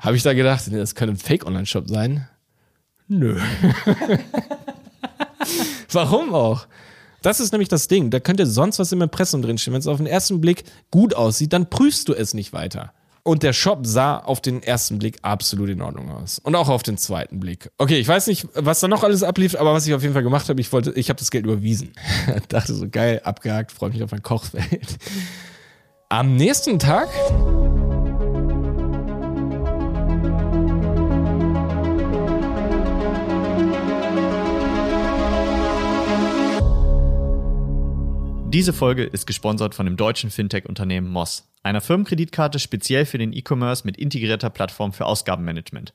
Habe ich da gedacht, nee, das könnte ein Fake-Online-Shop sein? Nö. Warum auch? Das ist nämlich das Ding. Da könnte sonst was im Impressum drinstehen. Wenn es auf den ersten Blick gut aussieht, dann prüfst du es nicht weiter. Und der Shop sah auf den ersten Blick absolut in Ordnung aus. Und auch auf den zweiten Blick. Okay, ich weiß nicht, was da noch alles ablief, aber was ich auf jeden Fall gemacht habe, ich wollte, ich habe das Geld überwiesen. Dachte so, geil, abgehakt, freue mich auf mein Kochfeld. Am nächsten Tag Diese Folge ist gesponsert von dem deutschen Fintech-Unternehmen Moss, einer Firmenkreditkarte speziell für den E-Commerce mit integrierter Plattform für Ausgabenmanagement.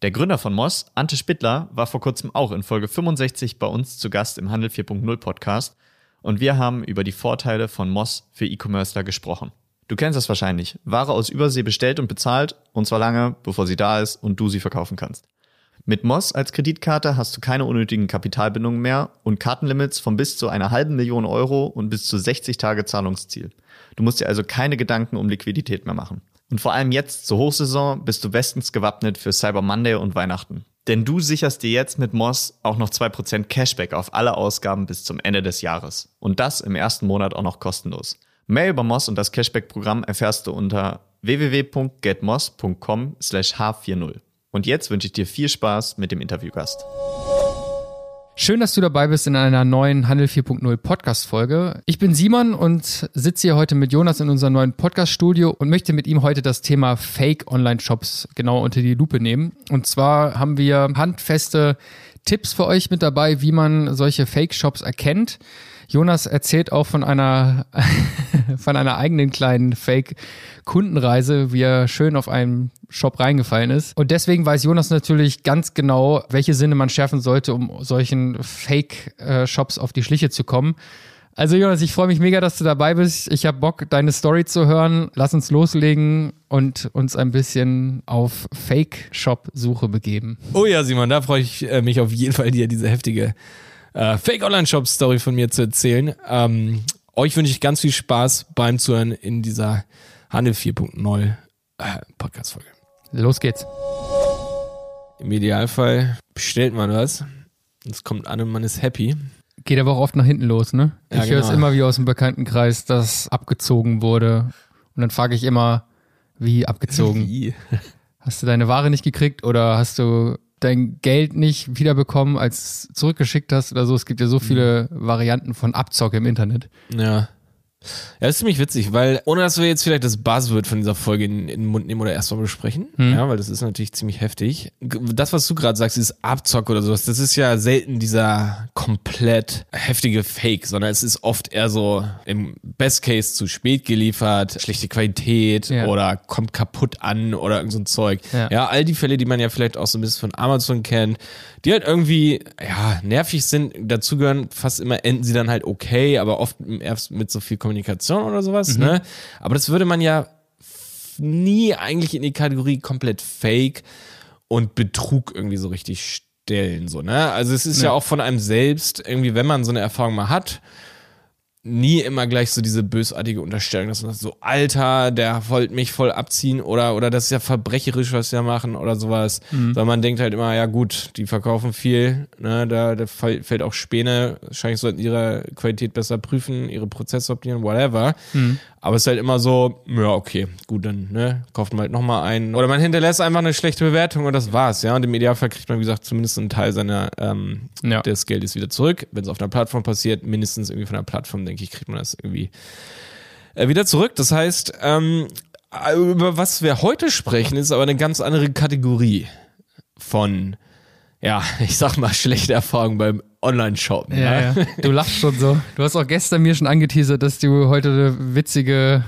Der Gründer von Moss, Ante Spittler, war vor kurzem auch in Folge 65 bei uns zu Gast im Handel 4.0 Podcast und wir haben über die Vorteile von Moss für E-Commercer gesprochen. Du kennst das wahrscheinlich. Ware aus Übersee bestellt und bezahlt und zwar lange, bevor sie da ist und du sie verkaufen kannst. Mit Moss als Kreditkarte hast du keine unnötigen Kapitalbindungen mehr und Kartenlimits von bis zu einer halben Million Euro und bis zu 60 Tage Zahlungsziel. Du musst dir also keine Gedanken um Liquidität mehr machen. Und vor allem jetzt zur Hochsaison bist du bestens gewappnet für Cyber Monday und Weihnachten. Denn du sicherst dir jetzt mit Moss auch noch 2% Cashback auf alle Ausgaben bis zum Ende des Jahres. Und das im ersten Monat auch noch kostenlos. Mehr über Moss und das Cashback-Programm erfährst du unter www.getmoss.com slash h40. Und jetzt wünsche ich dir viel Spaß mit dem Interviewgast. Schön, dass du dabei bist in einer neuen Handel 4.0 Podcast-Folge. Ich bin Simon und sitze hier heute mit Jonas in unserem neuen Podcast-Studio und möchte mit ihm heute das Thema Fake-Online-Shops genau unter die Lupe nehmen. Und zwar haben wir handfeste Tipps für euch mit dabei, wie man solche Fake-Shops erkennt. Jonas erzählt auch von einer, von einer eigenen kleinen Fake-Kundenreise, wie er schön auf einem Shop reingefallen ist. Und deswegen weiß Jonas natürlich ganz genau, welche Sinne man schärfen sollte, um solchen Fake-Shops auf die Schliche zu kommen. Also Jonas, ich freue mich mega, dass du dabei bist. Ich habe Bock, deine Story zu hören. Lass uns loslegen und uns ein bisschen auf Fake-Shop-Suche begeben. Oh ja, Simon, da freue ich äh, mich auf jeden Fall, dir diese heftige äh, Fake-Online-Shop-Story von mir zu erzählen. Ähm, euch wünsche ich ganz viel Spaß beim Zuhören in dieser Handel 4.0 äh, Podcast-Folge. Los geht's. Im Idealfall bestellt man was. Es kommt an und man ist happy. Geht aber auch oft nach hinten los, ne? Ja, ich höre es genau. immer wie aus dem Bekanntenkreis, dass abgezogen wurde. Und dann frage ich immer, wie abgezogen? Wie? Hast du deine Ware nicht gekriegt oder hast du dein Geld nicht wiederbekommen, als zurückgeschickt hast oder so? Es gibt ja so viele Varianten von Abzocke im Internet. Ja. Ja, das ist ziemlich witzig, weil ohne dass wir jetzt vielleicht das Buzzword von dieser Folge in, in den Mund nehmen oder erstmal besprechen, ja, weil das ist natürlich ziemlich heftig. Das, was du gerade sagst, dieses Abzock oder sowas, das ist ja selten dieser komplett heftige Fake, sondern es ist oft eher so im Best Case zu spät geliefert, schlechte Qualität Ja. oder kommt kaputt an oder irgend so ein Zeug. Ja. ja, all die Fälle, die man ja vielleicht auch so ein bisschen von Amazon kennt, die halt irgendwie, ja, nervig sind, dazugehören, fast immer enden sie dann halt okay, aber oft erst mit so viel Kommunikation oder sowas, ne? Aber das würde man ja nie eigentlich in die Kategorie komplett fake und Betrug irgendwie so richtig stellen, so, ne? Also es ist ja, Ja. auch von einem selbst, irgendwie, wenn man so eine Erfahrung mal hat, nie immer gleich so diese bösartige Unterstellung, dass man sagt, so, Alter, der wollte mich voll abziehen oder, oder das ist ja verbrecherisch, was wir machen oder sowas. Sondern man denkt halt immer, ja gut, die verkaufen viel, ne, da, da fällt auch Späne, wahrscheinlich sollten ihre Qualität besser prüfen, ihre Prozesse optimieren, whatever. Aber es ist halt immer so, ja, okay, gut, dann, ne, kauft man halt nochmal einen. Oder man hinterlässt einfach eine schlechte Bewertung und das war's, ja. Und im Idealfall kriegt man, wie gesagt, zumindest einen Teil seiner, ähm, Ja. des Geldes wieder zurück. Wenn es auf einer Plattform passiert, mindestens irgendwie von der Plattform, denke ich, kriegt man das irgendwie äh, wieder zurück. Das heißt, ähm, über was wir heute sprechen, ist aber eine ganz andere Kategorie von, ja, ich sag mal, schlechte Erfahrungen beim Online-Shoppen. Ja, ja. Du lachst schon so. Du hast auch gestern mir schon angeteasert, dass du heute eine witzige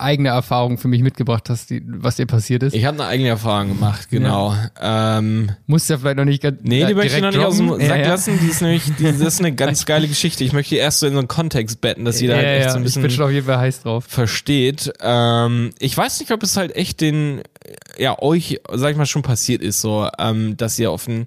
eigene Erfahrung für mich mitgebracht hast, die, was dir passiert ist. Ich habe eine eigene Erfahrung gemacht, genau. Ähm, Musst ja vielleicht noch nicht ganz nee, die äh, möchte ich noch nicht aus dem. Sack ja, ja. lassen. Die ist nämlich, die, das ist eine ganz geile Geschichte. Ich möchte die erst so in so einen Kontext betten, dass jeder ja, halt echt ja, so ein ich bin bisschen schon auf jeden Fall heiß drauf. versteht. Ähm, ich weiß nicht, ob es halt echt den, ja, euch, sag ich mal, schon passiert ist, so, ähm, dass ihr auf einen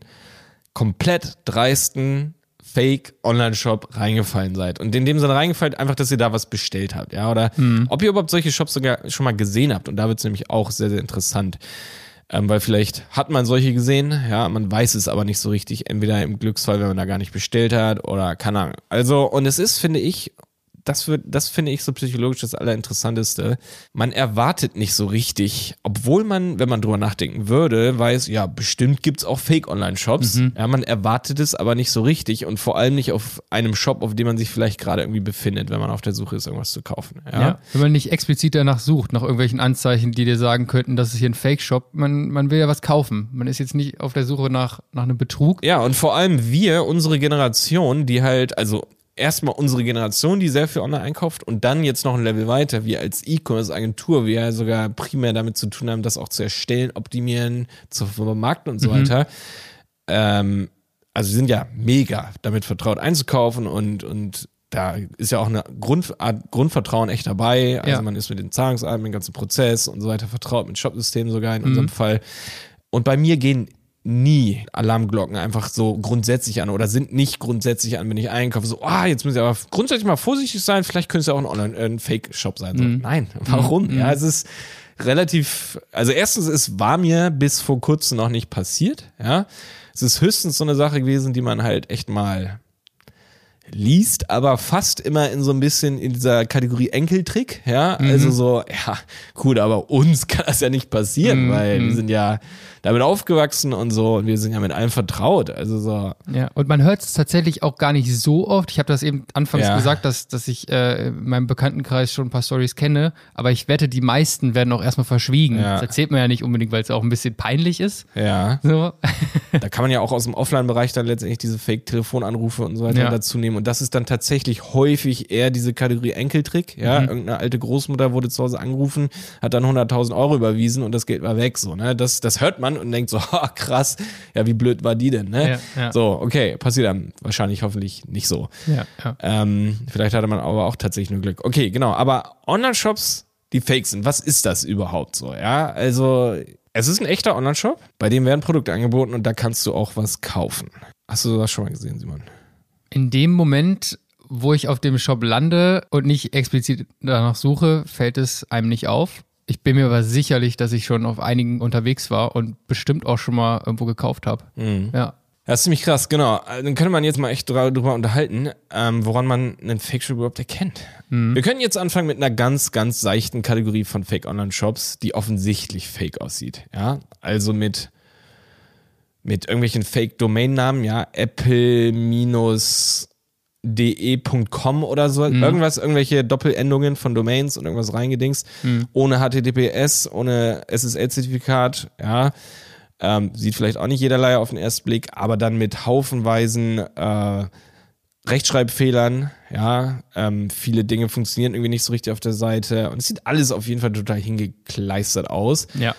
komplett dreisten Fake-Online-Shop reingefallen seid. Und in dem Sinne reingefallen, einfach, dass ihr da was bestellt habt, ja, oder ob ihr überhaupt solche Shops sogar schon mal gesehen habt. Und da wird es nämlich auch sehr, sehr interessant. Ähm, weil vielleicht hat man solche gesehen, ja, man weiß es aber nicht so richtig, entweder im Glücksfall, wenn man da gar nicht bestellt hat oder keine Ahnung. Also, und es ist, finde ich, das wird, das finde ich so psychologisch das Allerinteressanteste. Man erwartet nicht so richtig, obwohl man, wenn man drüber nachdenken würde, weiß, ja, bestimmt gibt's auch Fake-Online-Shops. Mhm. Ja, man erwartet es aber nicht so richtig und vor allem nicht auf einem Shop, auf dem man sich vielleicht gerade irgendwie befindet, wenn man auf der Suche ist, irgendwas zu kaufen. Ja. Ja. Wenn man nicht explizit danach sucht, nach irgendwelchen Anzeichen, die dir sagen könnten, das ist hier ein Fake-Shop, man, man will ja was kaufen. Man ist jetzt nicht auf der Suche nach, nach einem Betrug. Ja, und vor allem wir, unsere Generation, die halt, also erstmal unsere Generation, die sehr viel online einkauft und dann jetzt noch ein Level weiter, wir als E-Commerce-Agentur, wir ja sogar primär damit zu tun haben, das auch zu erstellen, optimieren, zu vermarkten und so weiter. Ähm, also wir sind ja mega damit vertraut einzukaufen und, und da ist ja auch eine Grund, Art Grundvertrauen echt dabei. Also Ja. man ist mit den Zahlungsarten, mit dem ganzen Prozess und so weiter vertraut, mit Shopsystemen sogar in unserem Fall. Und bei mir gehen nie Alarmglocken einfach so grundsätzlich an oder sind nicht grundsätzlich an, wenn ich einkaufe. So, ah, jetzt müssen Sie aber grundsätzlich mal vorsichtig sein. Vielleicht könnte es ja auch ein Online, äh, sein. So, Nein, warum? Ja, es ist relativ, also erstens, es war mir bis vor kurzem noch nicht passiert. Ja, es ist höchstens so eine Sache gewesen, die man halt echt mal liest, aber fast immer in so ein bisschen in dieser Kategorie Enkeltrick, ja, also so, ja, gut, aber uns kann das ja nicht passieren, weil wir sind ja damit aufgewachsen und so und wir sind ja mit allem vertraut, also so, Ja, und man hört es tatsächlich auch gar nicht so oft. Ich habe das eben anfangs Ja. gesagt, dass, dass ich äh, in meinem Bekanntenkreis schon ein paar Stories kenne, aber ich wette, die meisten werden auch erstmal verschwiegen. Ja. Das erzählt man ja nicht unbedingt, weil es auch ein bisschen peinlich ist. ja, So. da kann man ja auch aus dem Offline-Bereich dann letztendlich diese Fake-Telefonanrufe und so weiter Ja. dazu nehmen und das ist dann tatsächlich häufig eher diese Kategorie Enkeltrick, ja, irgendeine alte Großmutter wurde zu Hause angerufen, hat dann 100.000 Euro überwiesen und das Geld war weg, so, ne, das, das hört man und denkt so, ha, krass, ja, wie blöd war die denn, ne? Ja, ja. So, okay, passiert dann wahrscheinlich hoffentlich nicht so. ja, ja. Ähm, vielleicht hatte man aber auch tatsächlich nur Glück. Okay, genau, aber Online-Shops, die fake sind, was ist das überhaupt so, ja? Also, es ist ein echter Online-Shop, bei dem werden Produkte angeboten und da kannst du auch was kaufen. Hast du das schon mal gesehen, Simon? In dem Moment, wo ich auf dem Shop lande und nicht explizit danach suche, fällt es einem nicht auf. Ich bin mir aber sicherlich, dass ich schon auf einigen unterwegs war und bestimmt auch schon mal irgendwo gekauft habe. Ja. Das ist ziemlich krass, genau. Dann könnte man jetzt mal echt drüber unterhalten, ähm, woran man einen Fake-Shop überhaupt erkennt. Wir können jetzt anfangen mit einer ganz, ganz seichten Kategorie von Fake-Online-Shops, die offensichtlich fake aussieht. Ja, also mit, mit irgendwelchen Fake-Domain-Namen, ja, apple-de.com oder so, irgendwas, irgendwelche Doppelendungen von Domains und irgendwas reingedingst, ohne HTTPS, ohne SSL-Zertifikat, ja. Ähm, sieht vielleicht auch nicht jederlei auf den ersten Blick, aber dann mit haufenweisen äh, Rechtschreibfehlern, ja, ähm, viele Dinge funktionieren irgendwie nicht so richtig auf der Seite und es sieht alles auf jeden Fall total hingekleistert aus. Ja.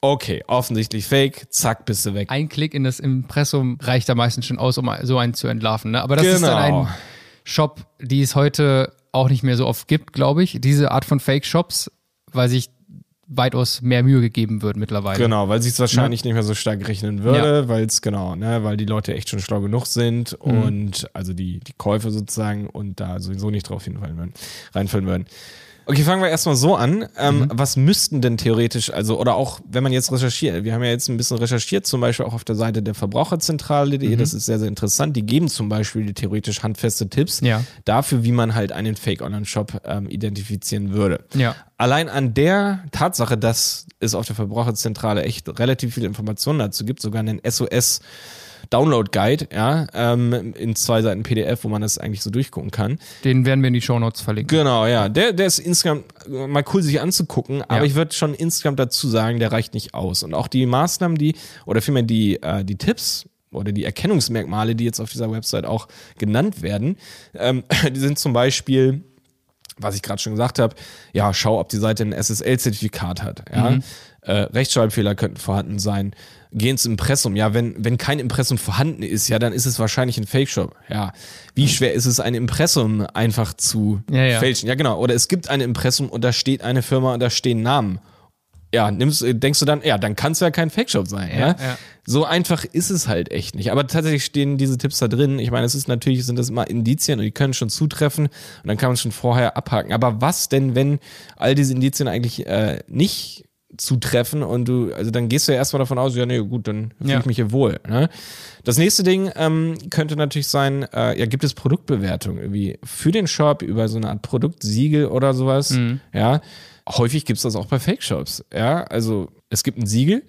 Okay, offensichtlich fake, zack, bist du weg. Ein Klick in das Impressum reicht da meistens schon aus, um so einen zu entlarven. Ne? Aber das ist dann Genau. ein Shop, die es heute auch nicht mehr so oft gibt, glaube ich. Diese Art von Fake-Shops, weil sich weitaus mehr Mühe gegeben wird mittlerweile. Genau, weil sich es wahrscheinlich nicht mehr so stark rechnen würde, weil es genau, ne, weil die Leute echt schon schlau genug sind Mhm. und also die, die Käufer sozusagen und da sowieso nicht drauf hinfallen würden, reinfallen würden. Okay, fangen wir erstmal so an. Ähm, Mhm. Was müssten denn theoretisch, also, oder auch, wenn man jetzt recherchiert, wir haben ja jetzt ein bisschen recherchiert, zum Beispiel auch auf der Seite der Verbraucherzentrale.de, Mhm. das ist sehr, sehr interessant. Die geben zum Beispiel theoretisch handfeste Tipps Ja. dafür, wie man halt einen Fake-Online-Shop ähm, identifizieren würde. Ja. Allein an der Tatsache, dass es auf der Verbraucherzentrale echt relativ viele Informationen dazu gibt, sogar einen SOS Download Guide, ja, ähm, in zwei Seiten PDF, wo man das eigentlich so durchgucken kann. Den werden wir in die Shownotes verlinken. Genau, ja, der, der ist äh, mal cool sich anzugucken, aber Ja. ich würde schon insgesamt dazu sagen, der reicht nicht aus. Und auch die Maßnahmen, die, oder vielmehr die, äh, die Tipps, oder die Erkennungsmerkmale, die jetzt auf dieser Website auch genannt werden, ähm, die sind zum Beispiel, was ich gerade schon gesagt habe, ja, schau, ob die Seite ein SSL-Zertifikat hat. Ja? Äh, Rechtschreibfehler könnten vorhanden sein. Geh ins Impressum. Ja, wenn, wenn kein Impressum vorhanden ist, ja, dann ist es wahrscheinlich ein Fake-Shop. Ja. Wie schwer ist es, ein Impressum einfach zu Ja, ja. fälschen? Ja, genau. Oder es gibt ein Impressum und da steht eine Firma und da stehen Namen. Ja, nimmst, denkst du dann, ja, dann kann es ja kein Fake-Shop sein. Ja, ja. So einfach ist es halt echt nicht. Aber tatsächlich stehen diese Tipps da drin. Ich meine, es ist natürlich, sind das immer Indizien und die können schon zutreffen und dann kann man schon vorher abhaken. Aber was denn, wenn all diese Indizien eigentlich äh, nicht zutreffen und du, also dann gehst du ja erstmal davon aus, ja, nee, gut, dann fühle Ja. ich mich hier wohl. Ne? Das nächste Ding ähm, könnte natürlich sein, äh, ja, gibt es Produktbewertung irgendwie für den Shop über so eine Art Produktsiegel oder sowas. Mhm. Ja. Häufig gibt es das auch bei Fake-Shops. Ja, also es gibt ein Siegel.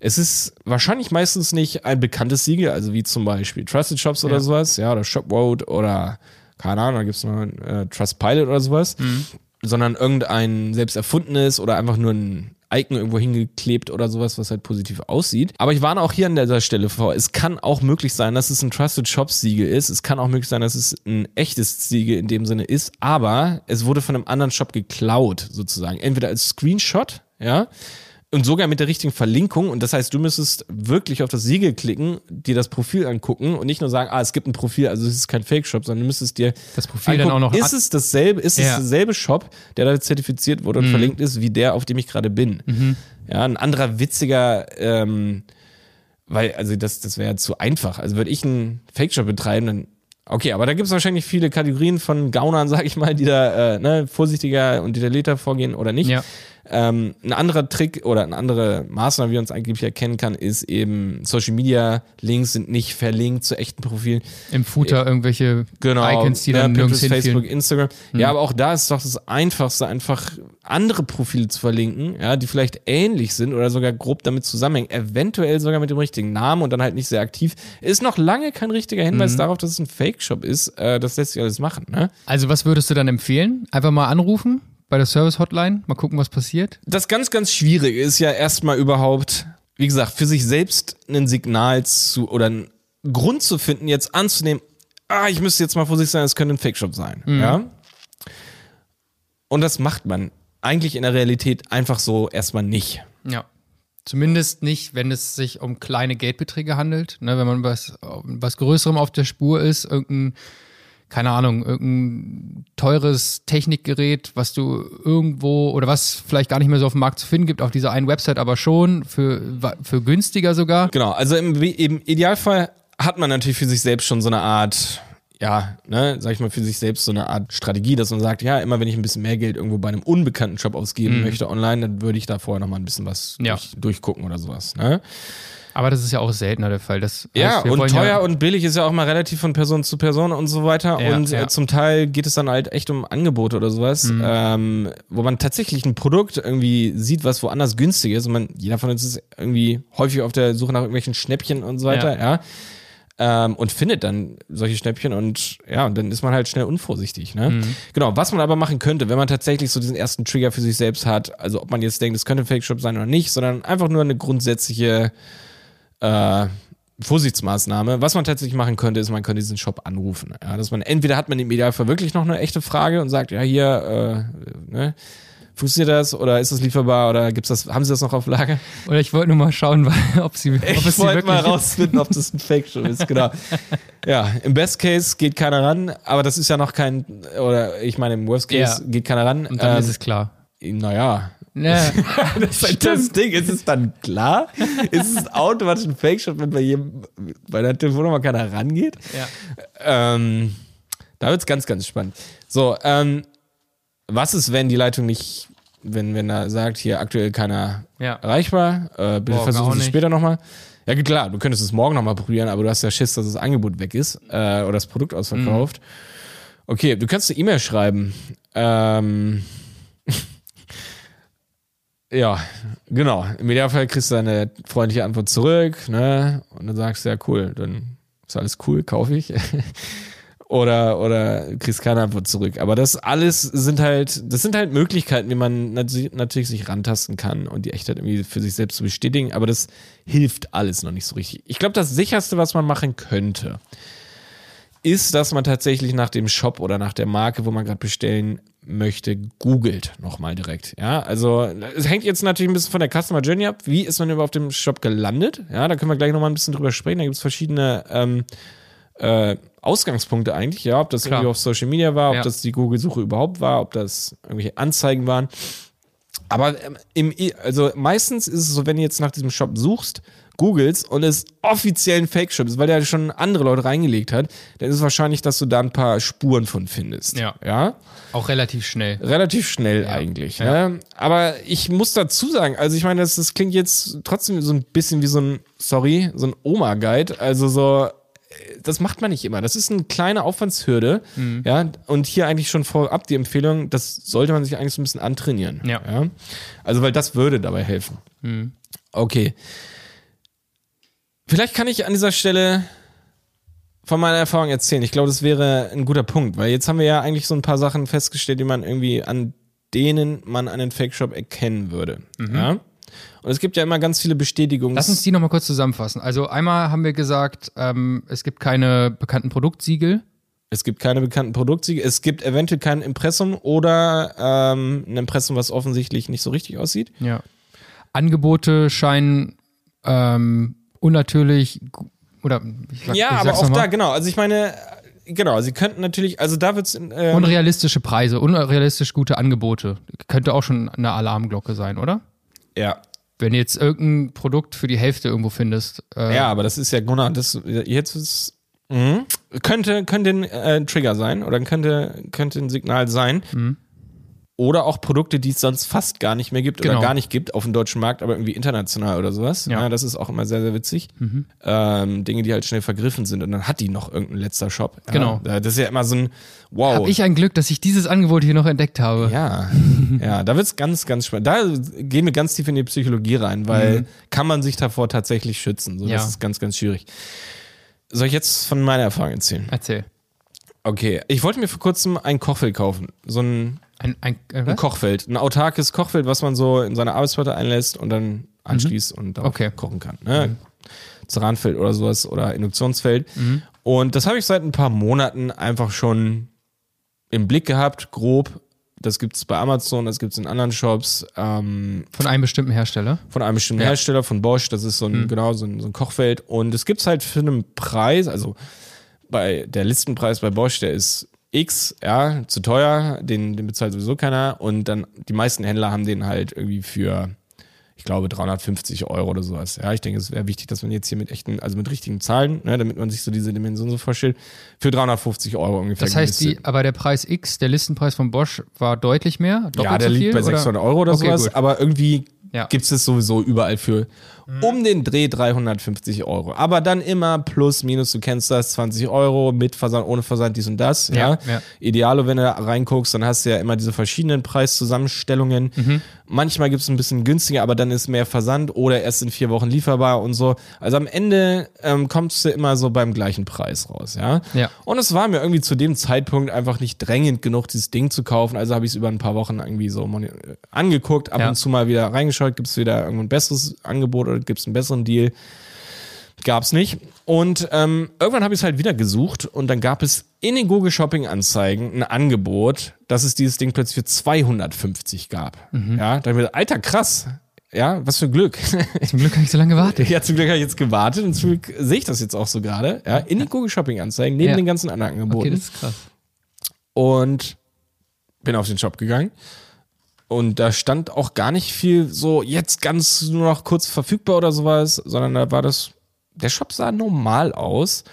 Es ist wahrscheinlich meistens nicht ein bekanntes Siegel, also wie zum Beispiel Trusted Shops oder Ja. sowas, ja, oder ShopVote oder keine Ahnung, da gibt es noch ein, äh, Trustpilot oder sowas, sondern irgendein selbst erfundenes oder einfach nur ein Icon irgendwo hingeklebt oder sowas, was halt positiv aussieht. Aber ich warne auch hier an dieser Stelle vor. Es kann auch möglich sein, dass es ein Trusted Shops Siegel ist. Es kann auch möglich sein, dass es ein echtes Siegel in dem Sinne ist. Aber es wurde von einem anderen Shop geklaut, sozusagen. Entweder als Screenshot, ja, und sogar mit der richtigen Verlinkung. Und das heißt, du müsstest wirklich auf das Siegel klicken, dir das Profil angucken und nicht nur sagen, ah, es gibt ein Profil, also es ist kein Fake-Shop, sondern du müsstest dir Das Profil dann auch noch ist es dasselbe, ist es Ja. derselbe Shop, der da zertifiziert wurde und verlinkt ist, wie der, auf dem ich gerade bin. Ja, ein anderer witziger, ähm, weil, also das, das wäre zu einfach. Also würde ich einen Fake-Shop betreiben, dann Okay, aber da gibt es wahrscheinlich viele Kategorien von Gaunern, sag ich mal, die da äh, ne, vorsichtiger und detaillierter vorgehen oder nicht. Ja. Ähm, ein anderer Trick oder eine andere Maßnahme, wie man es angeblich erkennen kann, ist eben Social Media Links sind nicht verlinkt zu echten Profilen. Im Footer irgendwelche Genau, Icons, die ja, dann nirgends Pinterest, Facebook. Instagram. Ja, aber auch da ist doch das Einfachste, einfach andere Profile zu verlinken, ja, die vielleicht ähnlich sind oder sogar grob damit zusammenhängen, eventuell sogar mit dem richtigen Namen und dann halt nicht sehr aktiv. Ist noch lange kein richtiger Hinweis darauf, dass es ein Fake-Shop ist. Äh, das lässt sich alles machen, ne? Also was würdest du dann empfehlen? Einfach mal anrufen bei der Service-Hotline, mal gucken, was passiert. Das ganz, ganz Schwierige ist ja erstmal überhaupt, wie gesagt, für sich selbst ein Signal zu oder einen Grund zu finden, jetzt anzunehmen, ah, ich müsste jetzt mal vorsichtig sein, es könnte ein Fake-Shop sein. Ja. Und das macht man eigentlich in der Realität einfach so erstmal nicht. Ja. Zumindest nicht, wenn es sich um kleine Geldbeträge handelt. Ne, wenn man was, was Größerem auf der Spur ist, irgendein, keine Ahnung, irgendein teures Technikgerät, was du irgendwo oder was vielleicht gar nicht mehr so auf dem Markt zu finden gibt, auf dieser einen Website aber schon, für, für günstiger sogar. Genau, also im, im Idealfall hat man natürlich für sich selbst schon so eine Art, ja, ne, sag ich mal, für sich selbst so eine Art Strategie, dass man sagt, ja, immer wenn ich ein bisschen mehr Geld irgendwo bei einem unbekannten Shop ausgeben möchte online, dann würde ich da vorher noch mal ein bisschen was Ja. durch, durchgucken oder sowas, ne? Aber das ist ja auch seltener der Fall. Das Ja, heißt, wir und teuer ja, und billig ist ja auch mal relativ von Person zu Person und so weiter. Ja, und ja. Äh, zum Teil geht es dann halt echt um Angebote oder sowas, Mhm. ähm, wo man tatsächlich ein Produkt irgendwie sieht, was woanders günstig ist. Und man, jeder von uns ist irgendwie häufig auf der Suche nach irgendwelchen Schnäppchen und so weiter, ja. Ähm, und findet dann solche Schnäppchen und ja, und dann ist man halt schnell unvorsichtig. Ne? Mhm. Genau, was man aber machen könnte, wenn man tatsächlich so diesen ersten Trigger für sich selbst hat, also ob man jetzt denkt, es könnte ein Fake-Shop sein oder nicht, sondern einfach nur eine grundsätzliche äh, Vorsichtsmaßnahme. Was man tatsächlich machen könnte, ist, man könnte diesen Shop anrufen. Ja, dass man entweder hat man im Idealfall wirklich noch eine echte Frage und sagt, ja, hier, äh, ne, funktioniert das oder ist das lieferbar oder gibt's das, haben sie das noch auf Lager? Oder ich wollte nur mal schauen, weil- ob sie, ob es Ich sie wollte mal rausfinden, ob das ein Fake-Shop ist, genau. Ja, im Best Case geht keiner ran, aber das ist ja noch kein, oder ich meine, im Worst Case Ja. geht keiner ran. Und dann Ähm, ist es klar. naja, Ja. das ist halt das Ding. Ist es dann klar? Ist es automatisch ein Fake-Shop, wenn bei jedem, bei der Telefonnummer keiner rangeht? Ja. Ähm, da wird's ganz, ganz spannend. So, ähm, was ist, wenn die Leitung nicht, wenn, wenn er sagt, hier aktuell keiner Ja. erreichbar, äh, bitte versuchen Sie es später nochmal. Ja, klar, du könntest es morgen nochmal probieren, aber du hast ja Schiss, dass das Angebot weg ist äh, oder das Produkt ausverkauft. Okay, du kannst eine E-Mail schreiben. Ähm, ja, genau. Im Idealfall kriegst du eine freundliche Antwort zurück, ne? Und dann sagst du, ja, cool, dann ist alles cool, kaufe ich. oder, oder kriegst keine Antwort zurück. Aber das alles sind halt, das sind halt Möglichkeiten, wie man nat natürlich sich rantasten kann und die Echtheit irgendwie für sich selbst zu bestätigen. Aber das hilft alles noch nicht so richtig. Ich glaube, das sicherste, was man machen könnte, ist, dass man tatsächlich nach dem Shop oder nach der Marke, wo man gerade bestellen möchte, googelt nochmal direkt. Ja, also es hängt jetzt natürlich ein bisschen von der Customer Journey ab. Wie ist man überhaupt auf dem Shop gelandet? Ja, da können wir gleich nochmal ein bisschen drüber sprechen. Da gibt es verschiedene ähm, äh, Ausgangspunkte eigentlich, ja, ob das Klar. irgendwie auf Social Media war, ob Ja. das die Google-Suche überhaupt war, ob das irgendwelche Anzeigen waren. Aber ähm, im, I- also meistens ist es so, wenn du jetzt nach diesem Shop suchst, googelst und es offiziell ein Fake-Shop ist, weil der schon andere Leute reingelegt hat, dann ist es wahrscheinlich, dass du da ein paar Spuren von findest. Ja. Ja. Auch relativ schnell. Relativ schnell eigentlich. Ne? Aber ich muss dazu sagen, also ich meine, das, das klingt jetzt trotzdem so ein bisschen wie so ein, sorry, so ein Oma-Guide. Also so, äh, das macht man nicht immer. Das ist eine kleine Aufwandshürde. Ja, und hier eigentlich schon vorab die Empfehlung, das sollte man sich eigentlich so ein bisschen antrainieren. Ja. Also, weil das würde dabei helfen. Okay. Vielleicht kann ich an dieser Stelle von meiner Erfahrung erzählen. Ich glaube, das wäre ein guter Punkt, weil jetzt haben wir ja eigentlich so ein paar Sachen festgestellt, die man irgendwie an denen man einen Fake-Shop erkennen würde. Ja? Und es gibt ja immer ganz viele Bestätigungen. Lass uns die nochmal kurz zusammenfassen. Also einmal haben wir gesagt, ähm, es gibt keine bekannten Produktsiegel. Es gibt keine bekannten Produktsiegel. Es gibt eventuell kein Impressum oder ähm, ein Impressum, was offensichtlich nicht so richtig aussieht. Ja. Angebote scheinen ähm, unnatürlich gu- oder ich sag, Ja, ich aber auch da, genau. Also ich meine, genau, sie könnten natürlich, also da wird's ähm, unrealistische Preise, unrealistisch gute Angebote. Könnte auch schon eine Alarmglocke sein, oder? ja. Wenn du jetzt irgendein Produkt für die Hälfte irgendwo findest. Äh, Ja, aber das ist ja genau, das jetzt ist mhm. könnte könnte ein äh, Trigger sein oder könnte könnte ein Signal sein. Mhm. Oder auch Produkte, die es sonst fast gar nicht mehr gibt Genau. oder gar nicht gibt auf dem deutschen Markt, aber irgendwie international oder sowas. Ja. Mhm. Ja, das ist auch immer sehr, sehr witzig. Ähm, Dinge, die halt schnell vergriffen sind und dann hat die noch irgendein letzter Shop. Ja, Genau. Das ist ja immer so ein Wow. Hab ich ein Glück, dass ich dieses Angebot hier noch entdeckt habe. Ja, ja, da wird's ganz, ganz spannend. Da gehen wir ganz tief in die Psychologie rein, weil kann man sich davor tatsächlich schützen? So, Mhm. Ja. Das ist ganz, ganz schwierig. Soll ich jetzt von meiner Erfahrung erzählen? Erzähl. Okay, ich wollte mir vor kurzem ein Kochfeld kaufen. So ein, Ein, ein, äh, ein was? Kochfeld, ein autarkes Kochfeld, was man so in seine Arbeitsplatte einlässt und dann anschließt und darauf Okay. kochen kann. Ne? Ceranfeld oder sowas oder Induktionsfeld. Und das habe ich seit ein paar Monaten einfach schon im Blick gehabt, grob. Das gibt es bei Amazon, das gibt es in anderen Shops. Ähm, Von einem bestimmten Hersteller. von einem bestimmten Ja. Hersteller, von Bosch, das ist so ein, genau, so ein, so ein Kochfeld. Und es gibt's halt für einen Preis, also bei der Listenpreis bei Bosch, der ist X, ja, zu teuer, den, den bezahlt sowieso keiner. Und dann die meisten Händler haben den halt irgendwie für, ich glaube, 350 Euro oder sowas. Ja, ich denke, es wäre wichtig, dass man jetzt hier mit echten, also mit richtigen Zahlen, ne, damit man sich so diese Dimension so vorstellt, für 350 Euro ungefähr. Das heißt, die, aber der Preis X, der Listenpreis von Bosch, war deutlich mehr? Doppelt ja, der so viel, liegt bei oder? 600 Euro oder Okay, sowas, gut. aber irgendwie Ja. Gibt's es sowieso überall für um den Dreh 350 Euro. Aber dann immer plus, minus, du kennst das, 20 Euro mit Versand, ohne Versand, dies und das. Ja, Ja, ja. Idealo, wenn du da reinguckst, dann hast du ja immer diese verschiedenen Preiszusammenstellungen. Mhm. Manchmal gibt's ein bisschen günstiger, aber dann ist mehr Versand oder erst in vier Wochen lieferbar und so. Also am Ende ähm, kommst du immer so beim gleichen Preis raus, ja. Ja. Und es war mir irgendwie zu dem Zeitpunkt einfach nicht drängend genug, dieses Ding zu kaufen. Also habe ich es über ein paar Wochen irgendwie so angeguckt, ab Ja. und zu mal wieder reingeschaut, gibt es wieder irgendwo ein besseres Angebot oder gibt es einen besseren Deal. Gab's nicht. Und ähm, irgendwann habe ich es halt wieder gesucht und dann gab es in den Google Shopping Anzeigen ein Angebot, dass es dieses Ding plötzlich für 250 gab. Mhm. Ja, da hab ich mir gedacht, alter krass. Ja, was für Glück. Zum Glück habe ich so lange gewartet. Ja, zum Glück habe ich jetzt gewartet und zum Glück sehe ich das jetzt auch so gerade. Ja, in den Google Shopping Anzeigen, neben Ja. den ganzen anderen Angeboten. Okay, das ist krass. und bin auf den Shop gegangen. Und da stand auch gar nicht viel so jetzt ganz nur noch kurz verfügbar oder sowas, sondern da war das, der Shop sah normal aus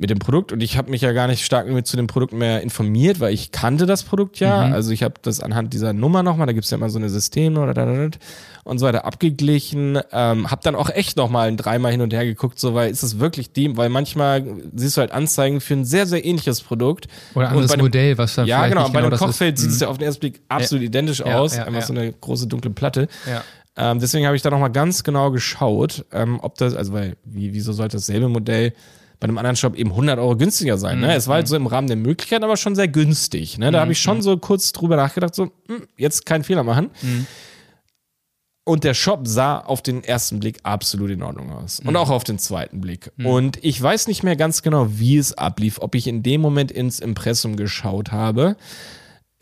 mit dem Produkt und ich habe mich ja gar nicht stark mit zu dem Produkt mehr informiert, weil ich kannte das Produkt ja. Also ich habe das anhand dieser Nummer nochmal, da gibt's ja immer so eine Systeme oder da, da, da, und so weiter abgeglichen. Ähm, habe dann auch echt nochmal ein dreimal hin und her geguckt, so weil ist es wirklich die, weil manchmal siehst du halt Anzeigen für ein sehr, sehr ähnliches Produkt. Oder ein anderes dem- Modell, was dann ja, genau. Bei dem das ist. Kochfeld sieht es Mhm. ja auf den ersten Blick absolut identisch Ja, aus. ja, Einfach ja. so eine große dunkle Platte. Ja. Ähm, deswegen habe ich da nochmal ganz genau geschaut, ähm, ob das, also weil, wie, wieso sollte dasselbe Modell bei einem anderen Shop eben 100 Euro günstiger sein? Mhm. Ne? Es war halt so im Rahmen der Möglichkeiten, aber schon sehr günstig. Ne? Da habe ich schon so kurz drüber nachgedacht, so, hm, jetzt keinen Fehler machen. Mhm. Und der Shop sah auf den ersten Blick absolut in Ordnung aus. Und auch auf den zweiten Blick. Und ich weiß nicht mehr ganz genau, wie es ablief, ob ich in dem Moment ins Impressum geschaut habe.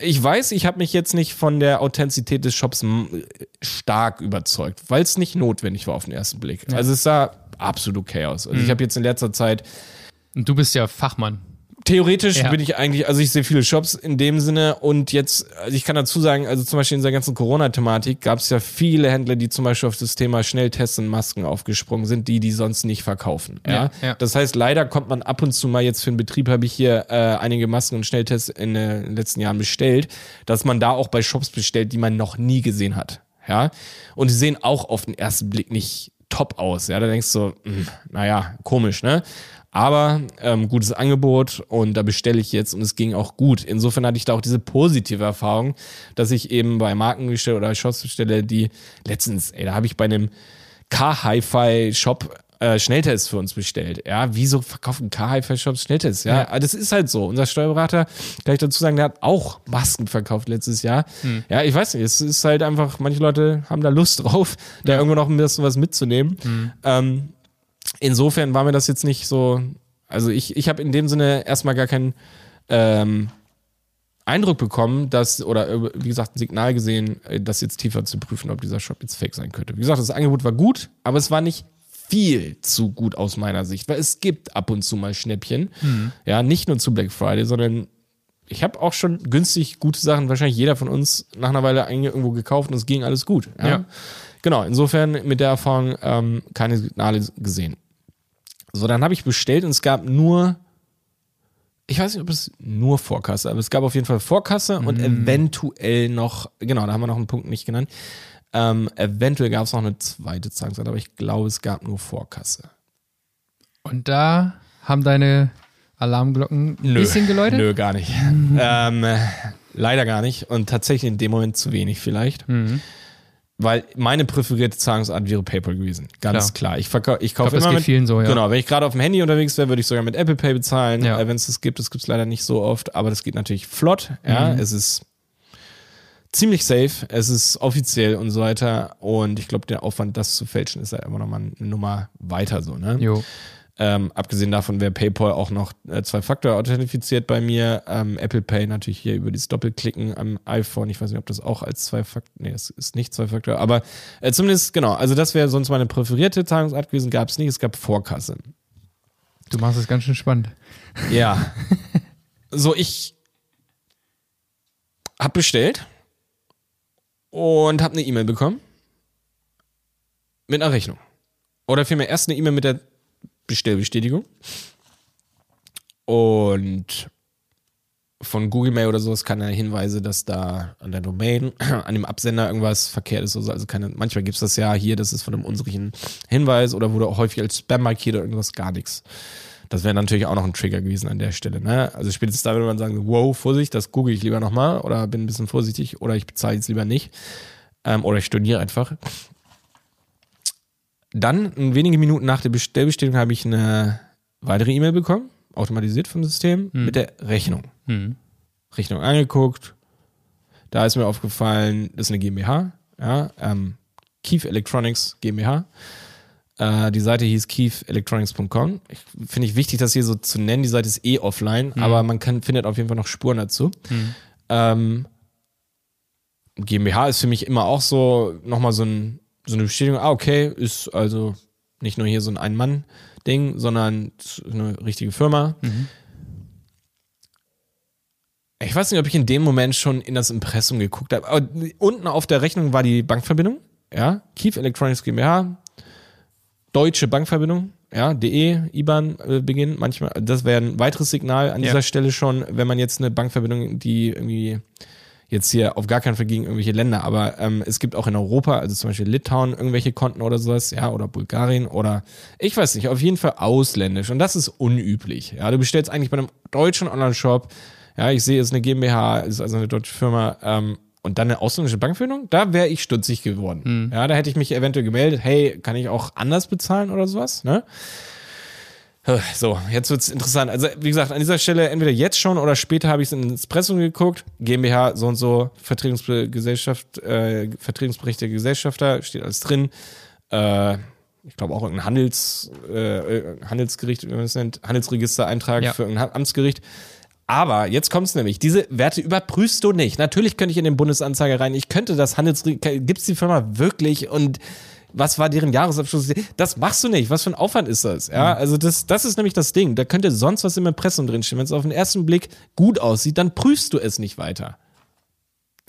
Ich weiß, ich habe mich jetzt nicht von der Authentizität des Shops m- stark überzeugt, weil es nicht notwendig war auf den ersten Blick. Also es sah absolut aus. Also ich habe jetzt in letzter Zeit Und du bist ja Fachmann. Theoretisch Ja. bin ich eigentlich, also ich sehe viele Shops in dem Sinne und jetzt, also ich kann dazu sagen, also zum Beispiel in dieser ganzen Corona-Thematik gab es ja viele Händler, die zum Beispiel auf das Thema Schnelltests und Masken aufgesprungen sind, die die sonst nicht verkaufen. Ja, Ja, ja. Das heißt, leider kommt man ab und zu mal jetzt für einen Betrieb, habe ich hier äh, einige Masken und Schnelltests in äh, den letzten Jahren bestellt, dass man da auch bei Shops bestellt, die man noch nie gesehen hat. Ja, und die sehen auch auf den ersten Blick nicht top aus. Ja, da denkst du, mh, naja, komisch, ne? Aber ähm, gutes Angebot und da bestelle ich jetzt und es ging auch gut. Insofern hatte ich da auch diese positive Erfahrung, dass ich eben bei Marken bestelle oder Shops bestelle, die letztens, ey, da habe ich bei einem Car-Hi-Fi-Shop äh, Schnelltests für uns bestellt. Ja, wieso verkaufen Car-Hi-Fi-Shops Schnelltests? Ja, Ja. das ist halt so. Unser Steuerberater, kann ich dazu sagen, der hat auch Masken verkauft letztes Jahr. Ja, ich weiß nicht, es ist halt einfach, manche Leute haben da Lust drauf, da irgendwo noch ein bisschen was mitzunehmen. Ähm, insofern war mir das jetzt nicht so, also ich, ich habe in dem Sinne erstmal gar keinen ähm, Eindruck bekommen, dass, oder äh, wie gesagt, ein Signal gesehen, äh, das jetzt tiefer zu prüfen, ob dieser Shop jetzt fake sein könnte. Wie gesagt, das Angebot war gut, aber es war nicht viel zu gut aus meiner Sicht, weil es gibt ab und zu mal Schnäppchen. Ja, nicht nur zu Black Friday, sondern ich habe auch schon günstig gute Sachen, wahrscheinlich jeder von uns nach einer Weile irgendwo gekauft und es ging alles gut. Ja. Ja. Genau, insofern mit der Erfahrung ähm, keine Signale gesehen. So, dann habe ich bestellt und es gab nur, ich weiß nicht, ob es nur Vorkasse, aber es gab auf jeden Fall Vorkasse und eventuell noch, genau, da haben wir noch einen Punkt nicht genannt. Ähm, eventuell gab es noch eine zweite Zahlungsart, aber ich glaube, es gab nur Vorkasse. Und da haben deine Alarmglocken ein bisschen geläutet? Nö, gar nicht. ähm, äh, leider gar nicht. Und tatsächlich in dem Moment zu wenig vielleicht. Mhm. Weil meine präferierte Zahlungsart wäre PayPal gewesen. Ganz klar. Ich, verkau ich kaufe immer mit, vielen so, ja. Genau, wenn ich gerade auf dem Handy unterwegs wäre, würde ich sogar mit Apple Pay bezahlen. Ja. Äh, wenn es das gibt, das gibt es leider nicht so oft, aber das geht natürlich flott. Ja, Mhm. es ist ziemlich safe, es ist offiziell und so weiter. Und ich glaube, der Aufwand, das zu fälschen, ist halt immer nochmal eine Nummer weiter so, ne? Jo. Ähm, abgesehen davon wäre PayPal auch noch äh, Zwei-Faktor authentifiziert bei mir. Ähm, Apple Pay natürlich hier über das Doppelklicken am iPhone. Ich weiß nicht, ob das auch als Zwei-Faktor, nee, das ist nicht Zwei-Faktor, aber äh, zumindest, genau, also das wäre sonst meine präferierte Zahlungsart gewesen, gab es nicht, es gab Vorkasse. Du machst es ganz schön spannend. Ja. so, ich hab bestellt und hab eine E-Mail bekommen mit einer Rechnung. Oder vielmehr erst eine E-Mail mit der Bestellbestätigung. Und von Google Mail oder sowas keine Hinweise, dass da an der Domain, an dem Absender irgendwas verkehrt ist. Also keine, manchmal gibt es das ja hier, das ist von einem unsrigen Hinweis oder wurde auch häufig als Spam markiert oder irgendwas, gar nichts. Das wäre natürlich auch noch ein Trigger gewesen an der Stelle. Ne? Also spätestens da würde man sagen, wow, Vorsicht, das google ich lieber nochmal oder bin ein bisschen vorsichtig oder ich bezahle jetzt lieber nicht. Ähm, oder ich storniere einfach. Dann, wenige Minuten nach der Bestellbestätigung, habe ich eine weitere E-Mail bekommen, automatisiert vom System, mit der Rechnung. Hm. Rechnung angeguckt. Da ist mir aufgefallen, das ist eine GmbH, ja, ähm, Keith Electronics GmbH. Äh, die Seite hieß keefelectronics.com. Ich- Finde ich wichtig, das hier so zu nennen. Die Seite ist eh offline, aber man kann, findet auf jeden Fall noch Spuren dazu. Ähm, GmbH ist für mich immer auch so nochmal so, ein, so eine Bestätigung. Ah, okay, ist also nicht nur hier so ein Ein-Mann-Ding, sondern eine richtige Firma. Ich weiß nicht, ob ich in dem Moment schon in das Impressum geguckt habe. Aber unten auf der Rechnung war die Bankverbindung. Ja, Keith Electronics GmbH, deutsche Bankverbindung, ja, DE, IBAN äh, Beginn. Manchmal, das wäre ein weiteres Signal an Ja. dieser Stelle schon, wenn man jetzt eine Bankverbindung, die irgendwie jetzt hier auf gar keinen Fall gegen irgendwelche Länder, aber ähm, es gibt auch in Europa, also zum Beispiel Litauen, irgendwelche Konten oder sowas, ja, oder Bulgarien oder ich weiß nicht, auf jeden Fall ausländisch und das ist unüblich. Ja, du bestellst eigentlich bei einem deutschen Online-Shop, ja, ich sehe, es ist eine GmbH, ist also eine deutsche Firma, ähm, und dann eine ausländische Bankverbindung, da wäre ich stutzig geworden. Ja, da hätte ich mich eventuell gemeldet, hey, kann ich auch anders bezahlen oder sowas, ne? So, jetzt wird's interessant. Also, wie gesagt, an dieser Stelle entweder jetzt schon oder später habe ich es ins Pressum geguckt. GmbH, so und so, Vertretungsgesellschaft, äh, Vertretungsbericht der Gesellschafter, steht alles drin. Äh, ich glaube auch irgendein Handels, äh, Handelsgericht, wie man es nennt, Handelsregistereintrag Ja. für irgendein Amtsgericht. Aber jetzt kommt's nämlich. Diese Werte überprüfst du nicht. Natürlich könnte ich in den Bundesanzeiger rein. Ich könnte das Handelsregister, gibt's die Firma wirklich und was war deren Jahresabschluss. Das machst du nicht. Was für ein Aufwand ist das? Ja, also das, das ist nämlich das Ding. Da könnte sonst was im Impressum drinstehen. Wenn es auf den ersten Blick gut aussieht, dann prüfst du es nicht weiter.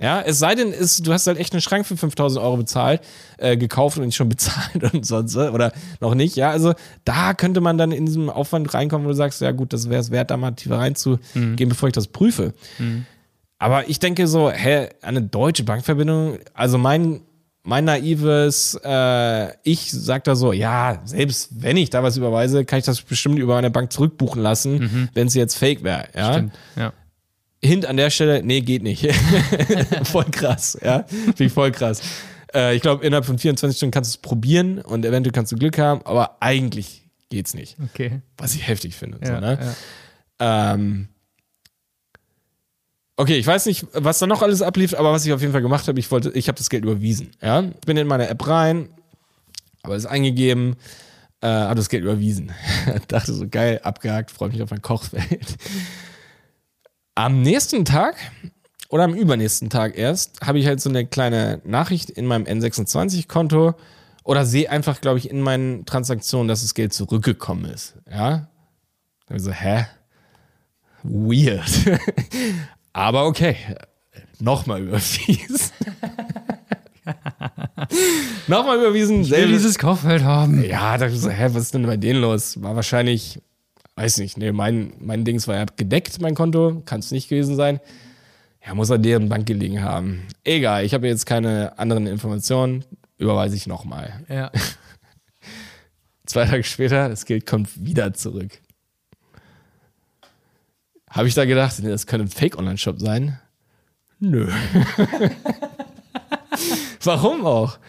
Ja, es sei denn, ist, du hast halt echt einen Schrank für 5000 Euro bezahlt, äh, gekauft und nicht schon bezahlt und sonst, oder noch nicht. Ja, also da könnte man dann in diesem Aufwand reinkommen, wo du sagst, ja gut, das wäre es wert, da mal tiefer reinzugehen, mhm. bevor ich das prüfe. Mhm. Aber ich denke so, hä, eine deutsche Bankverbindung, also mein, mein naives, äh, ich sag da so, ja, selbst wenn ich da was überweise, kann ich das bestimmt über eine Bank zurückbuchen lassen, mhm. wenn es jetzt fake wäre. Ja? Stimmt, ja. Hint an der Stelle, nee, geht nicht. voll krass, ja. Finde ich voll krass. Äh, ich glaube, innerhalb von 24 Stunden kannst du es probieren und eventuell kannst du Glück haben, aber eigentlich geht's nicht. Okay. Was ich heftig finde. Ja, so, ne? ja. ähm, okay, ich weiß nicht, was da noch alles ablief, aber was ich auf jeden Fall gemacht habe, ich wollte, ich habe das Geld überwiesen. Ja, bin in meine App rein, aber es eingegeben, äh, habe das Geld überwiesen. Dachte so geil, abgehakt, freue mich auf mein Kochfeld. Am nächsten Tag oder am übernächsten Tag erst habe ich halt so eine kleine Nachricht in meinem N26-Konto oder sehe einfach, glaube ich, in meinen Transaktionen, dass das Geld zurückgekommen ist. Ja. Dann so, hä? Weird. Aber okay. Nochmal überwiesen. Nochmal überwiesen. Ich will dieses Kochfeld haben. Ja, da so, hä, was ist denn bei denen los? War wahrscheinlich weiß nicht, nee, mein, mein Dings war ja gedeckt, mein Konto, kann es nicht gewesen sein. Ja, muss er deren Bank gelegen haben. Egal, ich habe jetzt keine anderen Informationen, überweise ich nochmal. Ja. Zwei Tage später, das Geld kommt wieder zurück. Habe ich da gedacht, nee, das könnte ein Fake-Online-Shop sein? Nö. Warum auch?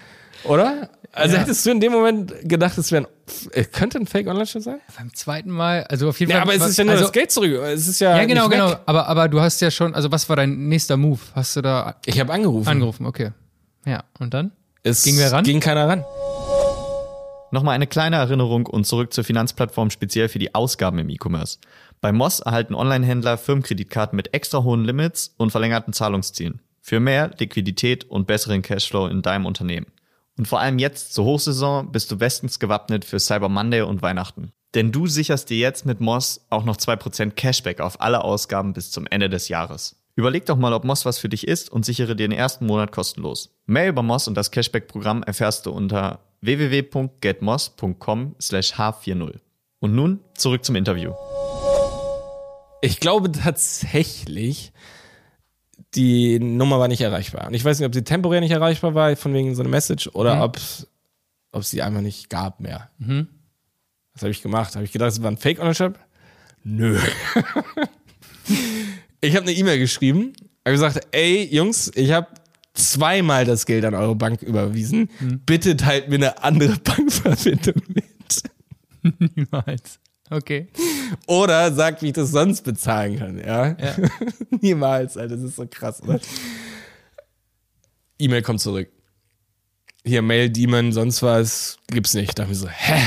Oder? Also ja. hättest du in dem Moment gedacht, es wäre ein, könnte ein Fake Online-Shop sein? Beim zweiten Mal, also auf jeden Fall. Ja, aber es ist ja nur also, das Geld zurück. Es ist ja. Ja, genau, genau. Aber, aber du hast ja schon, also was war dein nächster Move? Hast du da. Ich habe angerufen. Angerufen, okay. Ja, und dann? Es ging wer ran? Ging keiner ran. Nochmal eine kleine Erinnerung und zurück zur Finanzplattform speziell für die Ausgaben im E-Commerce. Bei Moss erhalten Online-Händler Firmenkreditkarten mit extra hohen Limits und verlängerten Zahlungszielen. Für mehr Liquidität und besseren Cashflow in deinem Unternehmen. Und vor allem jetzt zur Hochsaison bist du bestens gewappnet für Cyber Monday und Weihnachten. Denn du sicherst dir jetzt mit Moss auch noch 2% Cashback auf alle Ausgaben bis zum Ende des Jahres. Überleg doch mal, ob Moss was für dich ist und sichere dir den ersten Monat kostenlos. Mehr über Moss und das Cashback-Programm erfährst du unter www.getmoss.com/h40. Und nun zurück zum Interview. Ich glaube tatsächlich, die Nummer war nicht erreichbar. Und ich weiß nicht, ob sie temporär nicht erreichbar war, von wegen so einer Message, oder mhm. ob es sie einfach nicht gab mehr. Mhm. Was habe ich gemacht? Habe ich gedacht, es war ein Fake-Ownership? Nö. ich habe eine E-Mail geschrieben, habe gesagt, ey Jungs, ich habe zweimal das Geld an eure Bank überwiesen. Mhm. Bitte teilt mir eine andere Bankverbindung mit. Niemals. Okay. Oder sagt, wie ich das sonst bezahlen kann, ja? ja. Niemals, Alter, das ist so krass, oder? E-Mail kommt zurück. Hier, Mail, Demon, sonst was, gibt's nicht. Da dachte ich so, hä?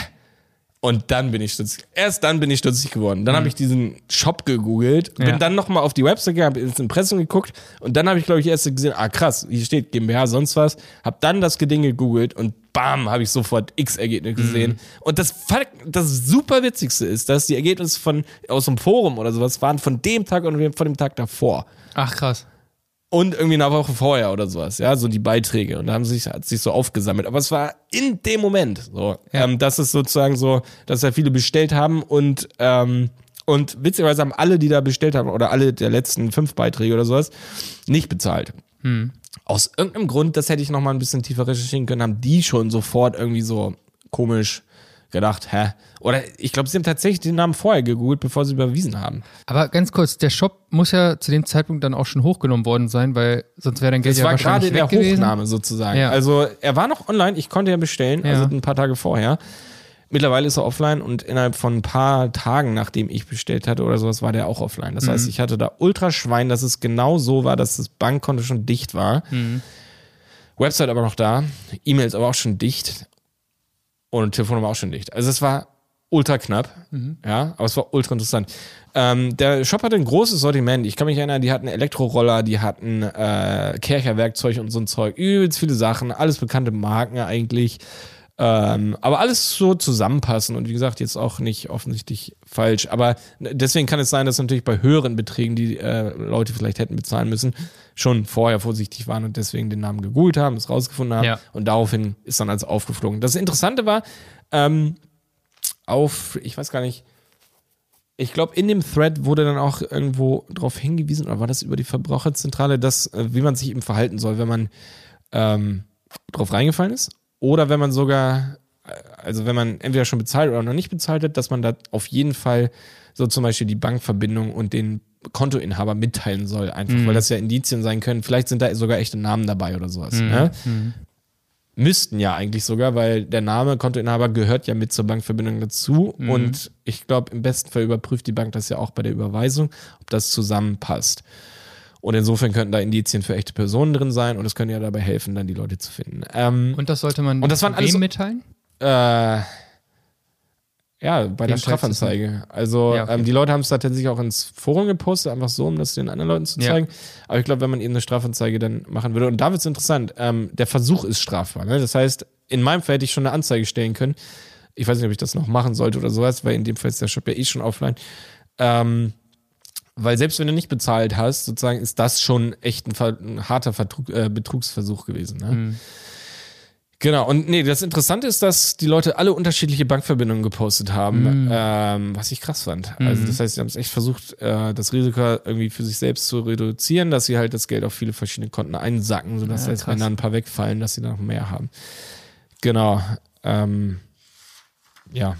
Und dann bin ich stutzig. Erst dann bin ich stutzig geworden. Dann mhm. habe ich diesen Shop gegoogelt, bin ja. dann nochmal auf die Website gegangen, habe ins Impressum geguckt und dann habe ich, glaube ich, erst gesehen, ah krass, hier steht GmbH, sonst was. Hab dann das Geding gegoogelt und bam, habe ich sofort X-Ergebnisse gesehen. Mhm. Und das, das super Witzigste ist, dass die Ergebnisse von, aus dem Forum oder sowas waren von dem Tag und von dem Tag davor. Ach krass und irgendwie eine Woche vorher oder sowas, ja, so die Beiträge und da haben sich hat sich so aufgesammelt, aber es war in dem Moment so, ja. ähm, dass es sozusagen so, dass da viele bestellt haben und ähm, und witzigerweise haben alle, die da bestellt haben oder alle der letzten fünf Beiträge oder sowas nicht bezahlt. Hm. Aus irgendeinem Grund, das hätte ich noch mal ein bisschen tiefer recherchieren können, haben die schon sofort irgendwie so komisch gedacht, hä? Oder ich glaube, sie haben tatsächlich den Namen vorher gegoogelt, bevor sie überwiesen haben. Aber ganz kurz, der Shop muss ja zu dem Zeitpunkt dann auch schon hochgenommen worden sein, weil sonst wäre dein Geld das ja wahrscheinlich war gerade der Hochnahme sozusagen. Ja. Also er war noch online, ich konnte ja bestellen, ja. also ein paar Tage vorher. Mittlerweile ist er offline und innerhalb von ein paar Tagen, nachdem ich bestellt hatte oder sowas, war der auch offline. Das mhm. heißt, ich hatte da Ultraschwein, dass es genau so war, dass das Bankkonto schon dicht war. Mhm. Website aber noch da, E-Mails aber auch schon dicht und Telefonnummer auch schon dicht. Also es war ultra knapp, mhm. ja, aber es war ultra interessant. Ähm, der Shop hatte ein großes Sortiment. Ich kann mich erinnern, die hatten Elektroroller, die hatten äh, Kercherwerkzeug und so ein Zeug, übelst viele Sachen, alles bekannte Marken eigentlich. Ähm, aber alles so zusammenpassen und wie gesagt, jetzt auch nicht offensichtlich falsch. Aber deswegen kann es sein, dass natürlich bei höheren Beträgen, die äh, Leute vielleicht hätten bezahlen müssen, schon vorher vorsichtig waren und deswegen den Namen gegoogelt haben, es rausgefunden haben Ja. und daraufhin ist dann als aufgeflogen. Das Interessante war, ähm, auf, ich weiß gar nicht, ich glaube, in dem Thread wurde dann auch irgendwo darauf hingewiesen, oder war das über die Verbraucherzentrale, dass, äh, wie man sich eben verhalten soll, wenn man ähm, drauf reingefallen ist. Oder wenn man sogar, also wenn man entweder schon bezahlt oder noch nicht bezahlt hat, dass man da auf jeden Fall so zum Beispiel die Bankverbindung und den Kontoinhaber mitteilen soll, einfach, weil das ja Indizien sein können. Vielleicht sind da sogar echte Namen dabei oder sowas. Ne? Müssten ja eigentlich sogar, weil der Name Kontoinhaber gehört ja mit zur Bankverbindung dazu. Und ich glaube, im besten Fall überprüft die Bank das ja auch bei der Überweisung, ob das zusammenpasst. Und insofern könnten da Indizien für echte Personen drin sein und es könnte ja dabei helfen, dann die Leute zu finden. Ähm, Und das sollte man Und das waren alles so- mitteilen? äh, ja, bei der Wem es Strafanzeige. Also Ja, okay. ähm, die Leute haben es da tatsächlich auch ins Forum gepostet, einfach so, um das den anderen Leuten zu Ja. zeigen. Aber ich glaube, wenn man eben eine Strafanzeige dann machen würde, und da wird es interessant, ähm, der Versuch ist strafbar. Ne? Das heißt, in meinem Fall hätte ich schon eine Anzeige stellen können. Ich weiß nicht, ob ich das noch machen sollte oder sowas, weil in dem Fall ist der Shop ja eh schon offline. Ähm, weil selbst wenn du nicht bezahlt hast, sozusagen, ist das schon echt ein, ein harter Vertrug, äh, Betrugsversuch gewesen. Ne? Mhm. Genau, und nee, das Interessante ist, dass die Leute alle unterschiedliche Bankverbindungen gepostet haben, ähm, was ich krass fand. Also das heißt, sie haben es echt versucht, äh, das Risiko irgendwie für sich selbst zu reduzieren, dass sie halt das Geld auf viele verschiedene Konten einsacken, sodass Ja, heißt, wenn da ein paar wegfallen, dass sie dann noch mehr haben. Genau. Ähm, ja.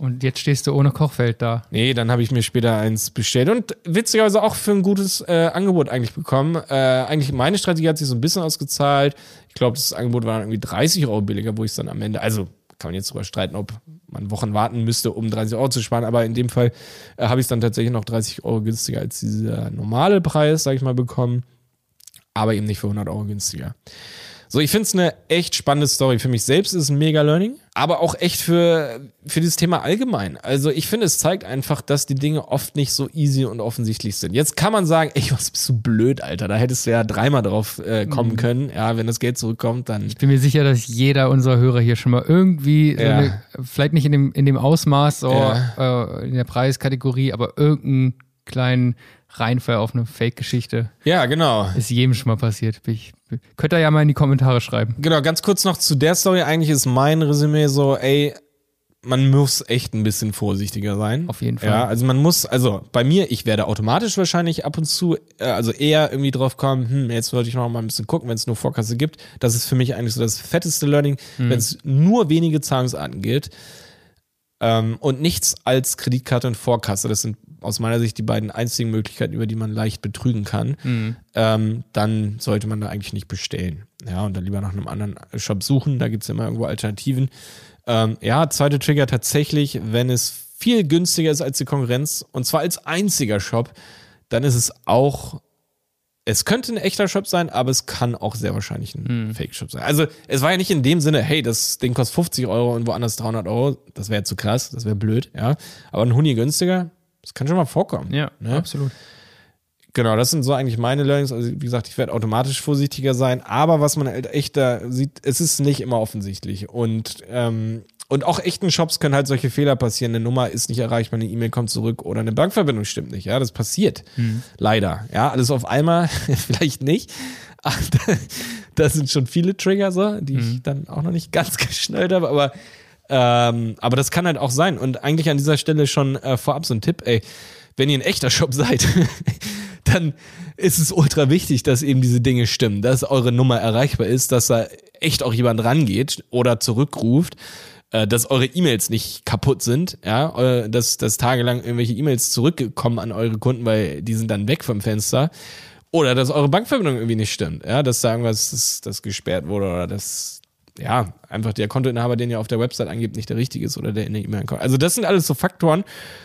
Und jetzt stehst du ohne Kochfeld da. Nee, dann habe ich mir später eins bestellt und witzigerweise auch für ein gutes äh, Angebot eigentlich bekommen. Äh, eigentlich meine Strategie hat sich so ein bisschen ausgezahlt. Ich glaube, das Angebot war dann irgendwie 30 Euro billiger, wo ich es dann am Ende, also kann man jetzt drüber streiten, ob man Wochen warten müsste, um 30 Euro zu sparen, aber in dem Fall äh, habe ich es dann tatsächlich noch 30 Euro günstiger als dieser normale Preis, sage ich mal, bekommen, aber eben nicht für 100 Euro günstiger. So, ich finde es eine echt spannende Story. Für mich selbst ist es ein mega Learning, aber auch echt für, für dieses Thema allgemein. Also ich finde, es zeigt einfach, dass die Dinge oft nicht so easy und offensichtlich sind. Jetzt kann man sagen, ey, was bist du blöd, Alter. Da hättest du ja dreimal drauf äh, kommen können. Ja, wenn das Geld zurückkommt, dann. Ich bin mir sicher, dass jeder unserer Hörer hier schon mal irgendwie, so Ja. eine, vielleicht nicht in dem, in dem Ausmaß, so, Ja. äh, in der Preiskategorie, aber irgendeinen kleinen Reinfall auf eine Fake-Geschichte Ja, genau. ist jedem schon mal passiert. Ich, könnt ihr ja mal in die Kommentare schreiben. Genau, ganz kurz noch zu der Story. Eigentlich ist mein Resümee so, ey, man muss echt ein bisschen vorsichtiger sein. Auf jeden Fall. Ja, also man muss, also bei mir, ich werde automatisch wahrscheinlich ab und zu, äh, also eher irgendwie drauf kommen, hm, jetzt sollte ich noch mal ein bisschen gucken, wenn es nur Vorkasse gibt. Das ist für mich eigentlich so das fetteste Learning, Mhm. wenn es nur wenige Zahlungsarten gibt ähm, und nichts als Kreditkarte und Vorkasse. Das sind aus meiner Sicht die beiden einzigen Möglichkeiten, über die man leicht betrügen kann. Mhm. Ähm, dann sollte man da eigentlich nicht bestellen. Ja, und dann lieber nach einem anderen Shop suchen. Da gibt's ja immer irgendwo Alternativen. Ähm, ja, zweite Trigger tatsächlich, wenn es viel günstiger ist als die Konkurrenz und zwar als einziger Shop, dann ist es auch es könnte ein echter Shop sein, aber es kann auch sehr wahrscheinlich ein Fake-Shop sein. Also es war ja nicht in dem Sinne, hey, das Ding kostet 50 Euro und woanders 300 Euro. Das wäre zu krass, das wäre blöd, ja. Aber ein Huni günstiger, das kann schon mal vorkommen. Ja, ne? absolut. Genau, das sind so eigentlich meine Learnings. Also wie gesagt, ich werde automatisch vorsichtiger sein, aber was man halt echt da sieht, es ist nicht immer offensichtlich. Und, ähm, und auch echten Shops können halt solche Fehler passieren. Eine Nummer ist nicht erreichbar, eine E-Mail kommt zurück oder eine Bankverbindung stimmt nicht. Ja, das passiert. Leider. Ja, alles auf einmal, vielleicht nicht. Ach, da- das sind schon viele Trigger so, die ich dann auch noch nicht ganz geschnallt habe, aber ähm, aber das kann halt auch sein. Und eigentlich an dieser Stelle schon äh, vorab so ein Tipp, ey, wenn ihr ein echter Shop seid, dann ist es ultra wichtig, dass eben diese Dinge stimmen, dass eure Nummer erreichbar ist, dass da echt auch jemand rangeht oder zurückruft, äh, dass eure E-Mails nicht kaputt sind, ja, äh, dass, dass tagelang irgendwelche E-Mails zurückkommen an eure Kunden, weil die sind dann weg vom Fenster. Oder dass eure Bankverbindung irgendwie nicht stimmt, ja, dass da irgendwas das, das gesperrt wurde oder dass ja, einfach der Kontoinhaber, den ihr auf der Website angibt, nicht der richtige ist oder der in der E-Mail ankommt. Also das sind alles so Faktoren.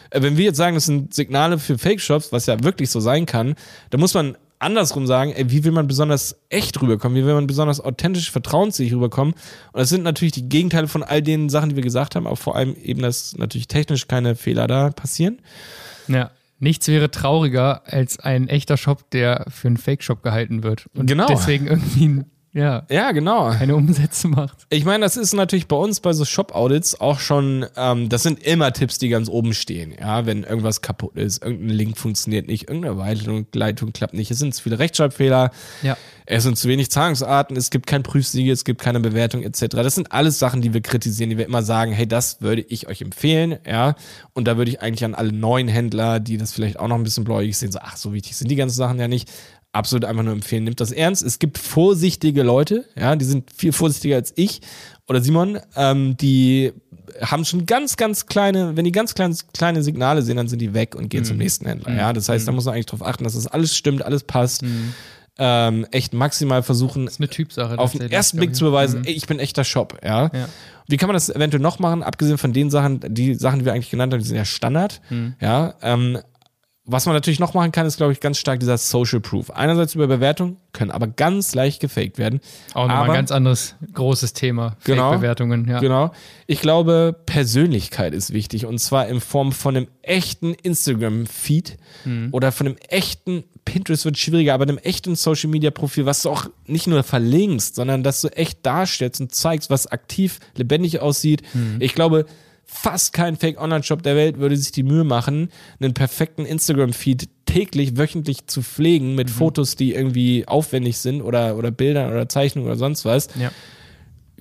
Äh, Wenn wir jetzt sagen, das sind Signale für Fake-Shops, was ja wirklich so sein kann, dann muss man andersrum sagen, ey, wie will man besonders echt rüberkommen, wie will man besonders authentisch, vertrauensfähig rüberkommen. Und das sind natürlich die Gegenteile von all den Sachen, die wir gesagt haben, aber vor allem eben, dass natürlich technisch keine Fehler da passieren. Ja. Nichts wäre trauriger als ein echter Shop, der für einen Fake-Shop gehalten wird. Und Genau. deswegen irgendwie ein ja, Ja, genau. keine Umsätze macht. Ich meine, das ist natürlich bei uns bei so Shop-Audits auch schon, ähm, das sind immer Tipps, die ganz oben stehen. Ja, wenn irgendwas kaputt ist, irgendein Link funktioniert nicht, irgendeine Leitung, Leitung klappt nicht, es sind zu viele Rechtschreibfehler, Ja. es sind zu wenig Zahlungsarten, es gibt kein Prüfsiegel, es gibt keine Bewertung etc. Das sind alles Sachen, die wir kritisieren, die wir immer sagen, hey, das würde ich euch empfehlen, ja. Und da würde ich eigentlich an alle neuen Händler, die das vielleicht auch noch ein bisschen bläugig sehen, so, ach, so wichtig sind die ganzen Sachen ja nicht, absolut einfach nur empfehlen. Nimmt das ernst. Es gibt vorsichtige Leute, ja, die sind viel vorsichtiger als ich oder Simon, ähm, die haben schon ganz, ganz kleine, wenn die ganz kleine, kleine Signale sehen, dann sind die weg und gehen zum nächsten Händler. Ja, das heißt, da muss man eigentlich drauf achten, dass das alles stimmt, alles passt. Ähm, echt maximal versuchen, ist eine Typsache. auf den ersten Blick zu beweisen, ey, ich bin echter Shop, ja. Ja. Wie kann man das eventuell noch machen, abgesehen von den Sachen, die Sachen, die wir eigentlich genannt haben, die sind ja Standard, Mhm. ja. Ähm, was man natürlich noch machen kann, ist, glaube ich, ganz stark dieser Social Proof. Einerseits über Bewertung, können aber ganz leicht gefaked werden. Auch nochmal ein ganz anderes großes Thema. Genau. Fake-Bewertungen, ja. Genau. Ich glaube, Persönlichkeit ist wichtig und zwar in Form von einem echten Instagram-Feed Mhm. oder von einem echten Pinterest wird schwieriger, aber einem echten Social-Media-Profil, was du auch nicht nur verlinkst, sondern dass du echt darstellst und zeigst, was aktiv, lebendig aussieht. Mhm. Ich glaube, fast kein Fake-Online-Shop der Welt würde sich die Mühe machen, einen perfekten Instagram-Feed täglich, wöchentlich zu pflegen Mhm. mit Fotos, die irgendwie aufwendig sind oder, oder Bildern oder Zeichnungen oder sonst was Ja.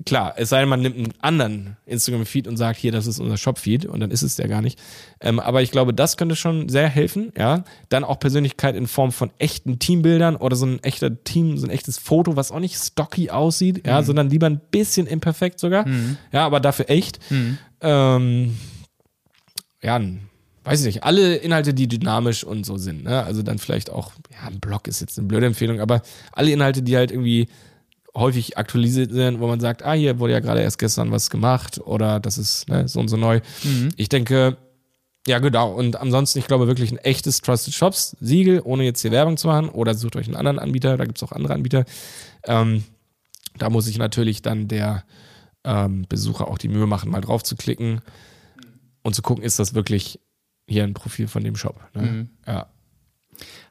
klar, es sei denn, man nimmt einen anderen Instagram-Feed und sagt, hier, das ist unser Shop-Feed und dann ist es der gar nicht. Ähm, aber ich glaube, das könnte schon sehr helfen, ja. Dann auch Persönlichkeit in Form von echten Teambildern oder so ein echter Team, so ein echtes Foto, was auch nicht stocky aussieht, ja, sondern lieber ein bisschen imperfekt sogar. Ja, aber dafür echt. Ähm, ja, weiß ich nicht, alle Inhalte, die dynamisch und so sind, ne? Also dann vielleicht auch, ja, ein Blog ist jetzt eine blöde Empfehlung, aber alle Inhalte, die halt irgendwie häufig aktualisiert sind, wo man sagt, ah, hier wurde ja gerade erst gestern was gemacht oder das ist ne, so und so neu. Ich denke, ja, genau. Und ansonsten, ich glaube wirklich ein echtes Trusted Shops Siegel, ohne jetzt hier Werbung zu machen oder sucht euch einen anderen Anbieter, da gibt's auch andere Anbieter. Ähm, da muss sich natürlich dann der ähm, Besucher auch die Mühe machen, mal drauf zu klicken und zu gucken, ist das wirklich hier ein Profil von dem Shop. Ne? Ja.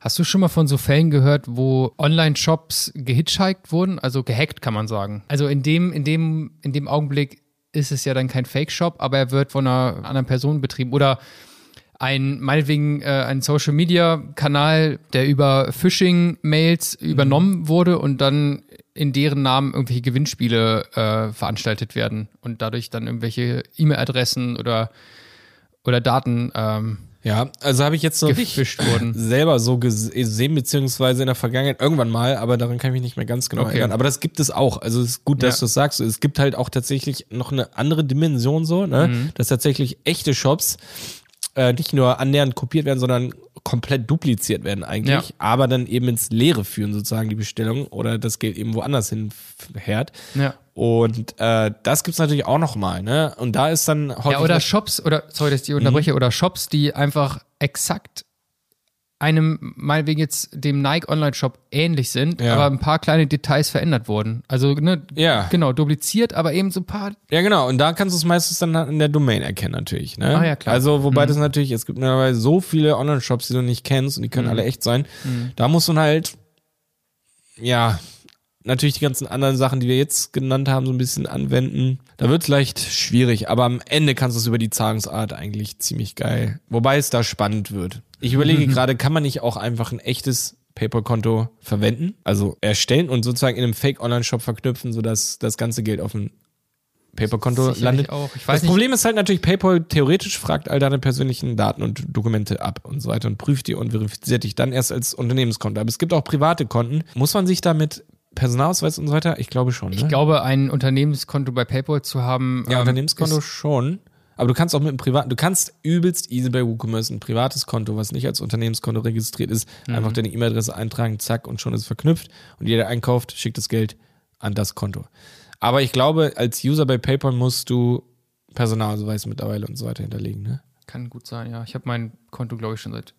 Hast du schon mal von so Fällen gehört, wo Online-Shops gehitchhiked wurden? Also gehackt, kann man sagen. Also in dem, in dem, in dem Augenblick ist es ja dann kein Fake-Shop, aber er wird von einer anderen Person betrieben. Oder ein, meinetwegen, äh, ein Social-Media-Kanal, der über Phishing-Mails übernommen wurde und dann in deren Namen irgendwelche Gewinnspiele äh, veranstaltet werden und dadurch dann irgendwelche E-Mail-Adressen oder, oder Daten ähm, Ja, also habe ich jetzt noch nicht wurden. selber so gesehen, beziehungsweise in der Vergangenheit irgendwann mal, aber daran kann ich mich nicht mehr ganz genau Okay. erinnern. Aber das gibt es auch. Also es ist gut, dass Ja. du es sagst. Es gibt halt auch tatsächlich noch eine andere Dimension so, ne? Mhm. dass tatsächlich echte Shops äh, nicht nur annähernd kopiert werden, sondern komplett dupliziert werden eigentlich, Ja. aber dann eben ins Leere führen sozusagen die Bestellung oder das Geld eben woanders hin fährt. Ja. Und äh, das gibt's natürlich auch noch mal, ne? Und da ist dann Ja, oder Shops, oder, sorry, dass ich die unterbreche, Mhm. oder Shops, die einfach exakt einem, meinetwegen jetzt dem Nike Online-Shop ähnlich sind, Ja. aber ein paar kleine Details verändert wurden. Also, ne, Ja. genau, dupliziert, aber eben so ein paar. Ja, genau. Und da kannst du es meistens dann in der Domain erkennen, natürlich. Ne? Ah, ja, klar. Also, wobei das natürlich, es gibt mittlerweile so viele Online-Shops, die du nicht kennst und die können alle echt sein. Da muss man halt, ja, natürlich die ganzen anderen Sachen, die wir jetzt genannt haben, so ein bisschen anwenden. Da wird es leicht schwierig, aber am Ende kannst du es über die Zahlungsart eigentlich ziemlich geil. Wobei es da spannend wird. Ich überlege gerade, kann man nicht auch einfach ein echtes PayPal-Konto verwenden, also erstellen und sozusagen in einem Fake-Online-Shop verknüpfen, sodass das ganze Geld auf dem PayPal-Konto landet. auch. Ich weiß das nicht- Problem ist halt natürlich, PayPal theoretisch fragt all deine persönlichen Daten und Dokumente ab und so weiter und prüft die und verifiziert dich dann erst als Unternehmenskonto. Aber es gibt auch private Konten. Muss man sich da mit Personalausweis und so weiter? Ich glaube schon. Ne? Ich glaube, ein Unternehmenskonto bei PayPal zu haben. ja, ähm, Unternehmenskonto schon. Aber du kannst auch mit einem privaten, du kannst übelst easy bei WooCommerce ein privates Konto, was nicht als Unternehmenskonto registriert ist, Mhm. einfach deine E-Mail-Adresse eintragen, zack, und schon ist es verknüpft. Und jeder einkauft, schickt das Geld an das Konto. Aber ich glaube, als User bei PayPal musst du Personalausweis mittlerweile und so weiter hinterlegen, ne? Kann gut sein, ja. Ich habe mein Konto, glaube ich, schon seit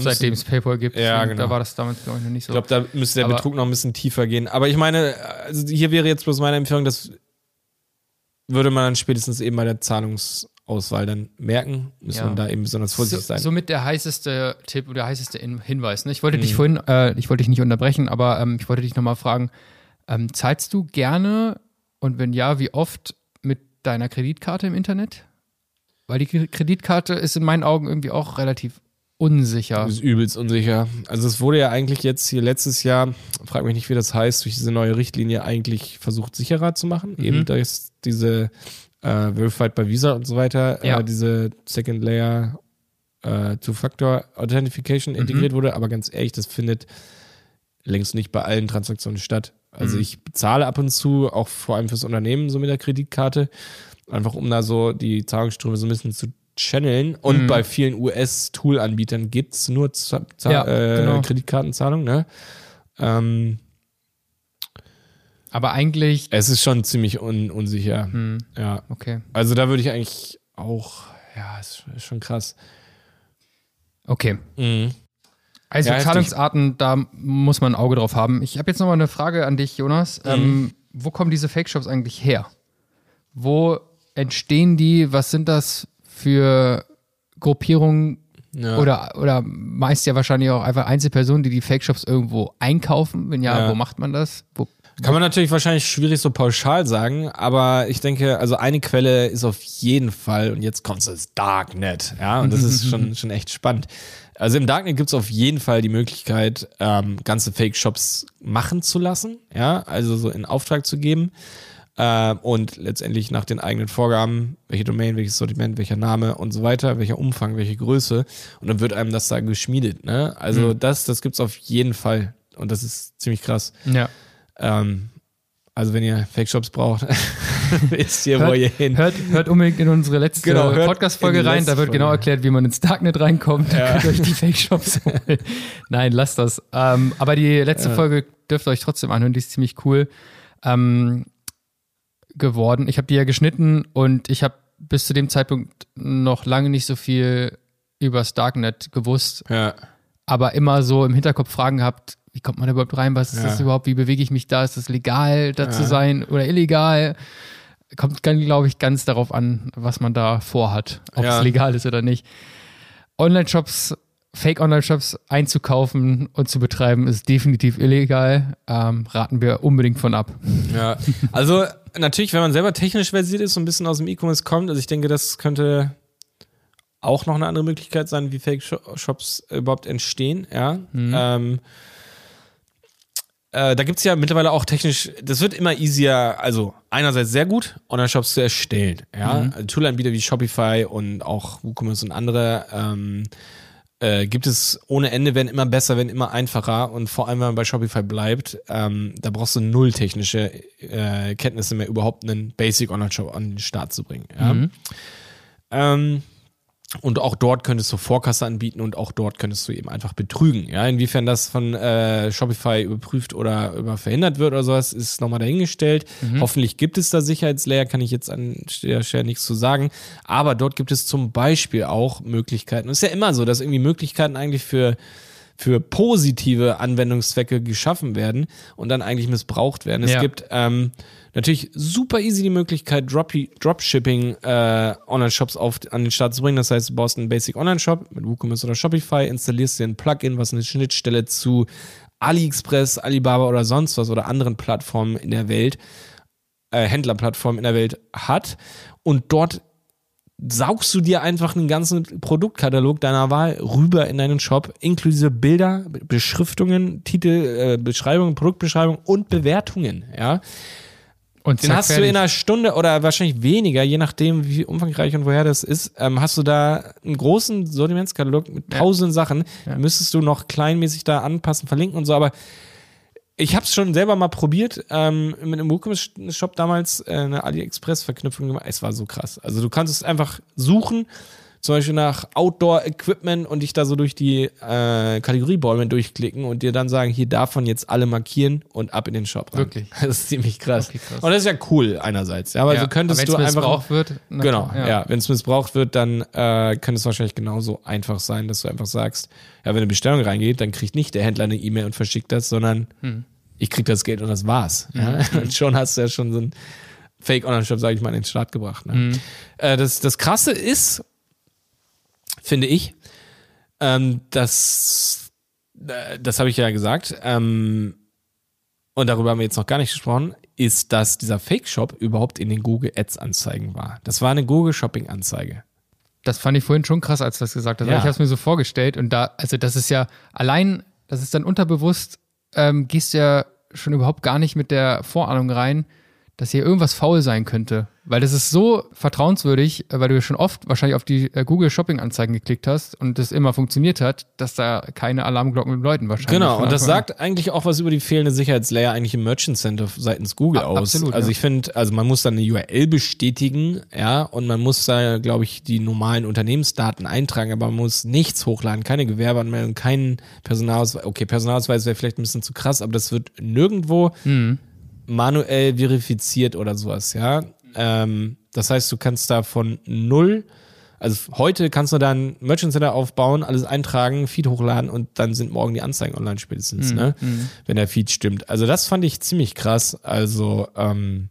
seitdem es PayPal gibt. Ja, genau. Da war das damals, glaube ich, noch nicht so. Ich glaube, da müsste der Aber- Betrug noch ein bisschen tiefer gehen. Aber ich meine, also hier wäre jetzt bloß meine Empfehlung, das würde man dann spätestens eben bei der Zahlungsauswahl dann merken. Müsste Ja. man da eben besonders vorsichtig so, sein. Somit der heißeste Tipp oder der heißeste In- Hinweis. Ne? Ich wollte Mhm. dich vorhin, äh, ich wollte dich nicht unterbrechen, aber ähm, ich wollte dich nochmal fragen, Ähm, zahlst du gerne und wenn ja, wie oft mit deiner Kreditkarte im Internet? Weil die Kreditkarte ist in meinen Augen irgendwie auch relativ unsicher. Das ist übelst unsicher. Also es wurde ja eigentlich jetzt hier letztes Jahr, frag mich nicht, wie das heißt, durch diese neue Richtlinie eigentlich versucht, sicherer zu machen. Mhm. Eben durch diese äh, Verified by Visa und so weiter, ja. äh, diese Second Layer äh, Two-Factor Authentification mhm. integriert wurde. Aber ganz ehrlich, das findet längst nicht bei allen Transaktionen statt. Also mhm. ich bezahle ab und zu, auch vor allem fürs Unternehmen, so mit der Kreditkarte, einfach um da so die Zahlungsströme so ein bisschen zu channeln. Und mhm. bei vielen US-Tool-Anbietern gibt es nur Z ja, äh, genau. Kreditkartenzahlung, ne? Ähm, aber eigentlich. Es ist schon ziemlich un unsicher. Hm. Ja. Okay. Also da würde ich eigentlich auch, ja, ist, ist schon krass. Okay. Mhm. Also ja, Zahlungsarten, da muss man ein Auge drauf haben. Ich habe jetzt nochmal eine Frage an dich, Jonas. Mhm. Ähm, wo kommen diese Fake-Shops eigentlich her? Wo entstehen die? Was sind das für Gruppierungen? Ja. Oder, oder meist ja wahrscheinlich auch einfach Einzelpersonen, die die Fake-Shops irgendwo einkaufen. Wenn ja, ja, wo macht man das? Wo kann man natürlich wahrscheinlich schwierig so pauschal sagen, aber ich denke, also eine Quelle ist auf jeden Fall, und jetzt kommt das Darknet, ja, und das ist schon, schon echt spannend. Also im Darknet gibt es auf jeden Fall die Möglichkeit, ähm, ganze Fake-Shops machen zu lassen, ja, also so in Auftrag zu geben äh, und letztendlich nach den eigenen Vorgaben, welche Domain, welches Sortiment, welcher Name und so weiter, welcher Umfang, welche Größe und dann wird einem das da geschmiedet, ne? Also mhm. das, das gibt's auf jeden Fall und das ist ziemlich krass. Ja. Ähm, also wenn ihr Fake-Shops braucht, wisst ihr, hört, wo ihr hin. Hört, hört unbedingt in unsere letzte genau, Podcast-Folge rein. Da wird genau erklärt, wie man ins Darknet reinkommt. Ja. Könnt ihr euch die Fake-Shops holen. Nein, lasst das. Ähm, aber die letzte ja. Folge dürft ihr euch trotzdem anhören. Die ist ziemlich cool ähm, geworden. Ich habe die ja geschnitten und ich habe bis zu dem Zeitpunkt noch lange nicht so viel übers Darknet gewusst. Ja. Aber immer so im Hinterkopf Fragen gehabt, wie kommt man da überhaupt rein? Was ist ja. das überhaupt? Wie bewege ich mich da? Ist das legal, da ja. zu sein oder illegal? Kommt, glaube ich, ganz darauf an, was man da vorhat, ob es legal ist oder nicht. Online-Shops, Fake-Online-Shops einzukaufen und zu betreiben, ist definitiv illegal. Ähm, raten wir unbedingt von ab. Ja, also natürlich, wenn man selber technisch versiert ist und ein bisschen aus dem E-Commerce kommt, also ich denke, das könnte auch noch eine andere Möglichkeit sein, wie Fake-Shops überhaupt entstehen, ja. Mhm. Ähm, äh, da gibt es ja mittlerweile auch technisch, das wird immer easier, also einerseits sehr gut, Online-Shops zu erstellen. Ja? Mhm. Also Toolanbieter wie Shopify und auch WooCommerce und andere ähm, äh, gibt es ohne Ende, werden immer besser, werden immer einfacher und vor allem, wenn man bei Shopify bleibt, ähm, da brauchst du null technische äh, Kenntnisse mehr, überhaupt einen Basic Online-Shop an den Start zu bringen. Ja? Mhm. Ähm, und auch dort könntest du Vorkasse anbieten und auch dort könntest du eben einfach betrügen. Ja, inwiefern das von äh, Shopify überprüft oder über verhindert wird oder sowas, ist nochmal dahingestellt. Mhm. Hoffentlich gibt es da Sicherheitslayer, kann ich jetzt an der Stelle nichts zu sagen. Aber dort gibt es zum Beispiel auch Möglichkeiten. Es ist ja immer so, dass irgendwie Möglichkeiten eigentlich für für positive Anwendungszwecke geschaffen werden und dann eigentlich missbraucht werden. Es ja. gibt ähm, natürlich super easy die Möglichkeit, Drop Dropshipping äh, Online-Shops an den Start zu bringen. Das heißt, du baust einen Basic Online-Shop mit WooCommerce oder Shopify, installierst dir ein Plugin, was eine Schnittstelle zu AliExpress, Alibaba oder sonst was oder anderen Plattformen in der Welt, äh, Händlerplattformen in der Welt hat und dort saugst du dir einfach einen ganzen Produktkatalog deiner Wahl rüber in deinen Shop, inklusive Bilder, Beschriftungen, Titel, äh, Beschreibungen, Produktbeschreibungen und Bewertungen, ja. Und Den hast fertig. du in einer Stunde oder wahrscheinlich weniger, je nachdem, wie umfangreich und woher das ist, ähm, hast du da einen großen Sortimentskatalog mit tausend ja. Sachen. Ja. Müsstest du noch kleinmäßig da anpassen, verlinken und so, aber ich habe es schon selber mal probiert, ähm, mit einem WooCommerce-Shop damals äh, eine AliExpress-Verknüpfung gemacht. Es war so krass. Also du kannst es einfach suchen, zum Beispiel nach Outdoor-Equipment und dich da so durch die äh, Kategoriebäume durchklicken und dir dann sagen, hier davon jetzt alle markieren und ab in den Shop rein. Wirklich? Das ist ziemlich krass. Okay, krass. Und das ist ja cool einerseits. Ja, weil ja, so könntest du einfach... missbraucht wird. Genau, ja. ja wenn es missbraucht wird, dann äh, könnte es wahrscheinlich genauso einfach sein, dass du einfach sagst, ja, wenn eine Bestellung reingeht, dann kriegt nicht der Händler eine E-Mail und verschickt das, sondern hm. ich krieg das Geld und das war's. Mhm. Ja? Und schon hast du ja schon so ein Fake-Online-Shop, sage ich mal, in den Start gebracht. Ne? Mhm. Äh, das, das Krasse ist, finde ich. Ähm, das, äh, das habe ich ja gesagt. Ähm, und darüber haben wir jetzt noch gar nicht gesprochen, ist, dass dieser Fake-Shop überhaupt in den Google Ads-Anzeigen war. Das war eine Google Shopping-Anzeige. Das fand ich vorhin schon krass, als du das gesagt hast. Ja. Ich habe es mir so vorgestellt und da, also das ist ja allein, das ist dann unterbewusst, ähm, gehst ja schon überhaupt gar nicht mit der Vorahnung rein, dass hier irgendwas faul sein könnte. Weil das ist so vertrauenswürdig, äh, weil du ja schon oft wahrscheinlich auf die äh, Google Shopping Anzeigen geklickt hast und das immer funktioniert hat, dass da keine Alarmglocken läuten wahrscheinlich. Genau, und das sagt eigentlich auch was über die fehlende Sicherheitslayer eigentlich im Merchant Center seitens Google A- aus. absolut, also ja. ich finde, also man muss dann eine URL bestätigen, ja, und man muss da, glaube ich, die normalen Unternehmensdaten eintragen, aber man muss nichts hochladen, keine Gewerbeanmeldung, keinen Personalausweis. Okay, Personalausweis wäre vielleicht ein bisschen zu krass, aber das wird nirgendwo Mhm. Manuell verifiziert oder sowas, ja. Ähm, das heißt, du kannst da von null, also heute kannst du dann Merchant Center aufbauen, alles eintragen, Feed hochladen und dann sind morgen die Anzeigen online Mhm. spätestens, ne? Wenn der Feed stimmt. Also das fand ich ziemlich krass. Also, ähm,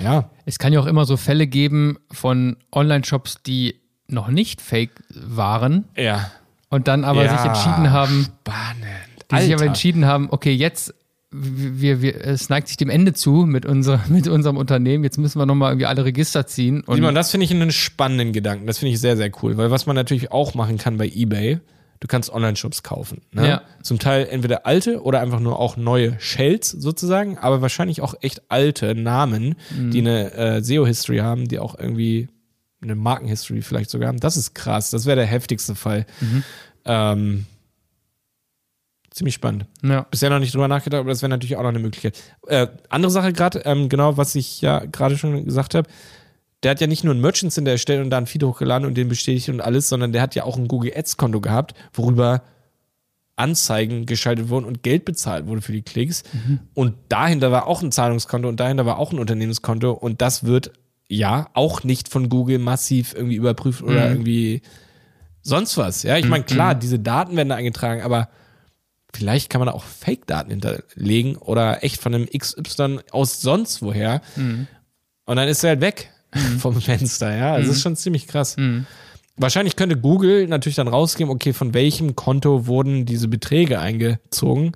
ja, Es kann ja auch immer so Fälle geben von Online-Shops, die noch nicht fake waren ja. und dann aber ja, sich entschieden haben, Spannend. die sich aber Alter. entschieden haben, okay, jetzt wir, wir, es neigt sich dem Ende zu mit, unserer, mit unserem Unternehmen. Jetzt müssen wir nochmal irgendwie alle Register ziehen. Und Simon, das finde ich einen spannenden Gedanken. Das finde ich sehr, sehr cool. Weil was man natürlich auch machen kann bei eBay, du kannst Online-Shops kaufen. Ne? Ja. Zum Teil entweder alte oder einfach nur auch neue Shells sozusagen, aber wahrscheinlich auch echt alte Namen, Mhm. die eine äh, SEO-History haben, die auch irgendwie eine Markenhistory vielleicht sogar haben. Das ist krass. Das wäre der heftigste Fall. Mhm. Ähm, ziemlich spannend. ja. Bisher noch nicht drüber nachgedacht, aber das wäre natürlich auch noch eine Möglichkeit. Äh, andere Sache gerade, ähm, genau, was ich ja gerade schon gesagt habe, der hat ja nicht nur einen Merchant Center erstellt und da ein Feed hochgeladen und den bestätigt und alles, sondern der hat ja auch ein Google Ads Konto gehabt, worüber Anzeigen geschaltet wurden und Geld bezahlt wurde für die Klicks. Und dahinter war auch ein Zahlungskonto und dahinter war auch ein Unternehmenskonto und das wird ja auch nicht von Google massiv irgendwie überprüft oder irgendwie sonst was. Ja, ich meine, klar, diese Daten werden da eingetragen, aber vielleicht kann man da auch Fake-Daten hinterlegen oder echt von einem XY aus sonst woher. Und dann ist er halt weg vom Fenster, ja. Also Das ist schon ziemlich krass. Wahrscheinlich könnte Google natürlich dann rausgeben, okay, von welchem Konto wurden diese Beträge eingezogen.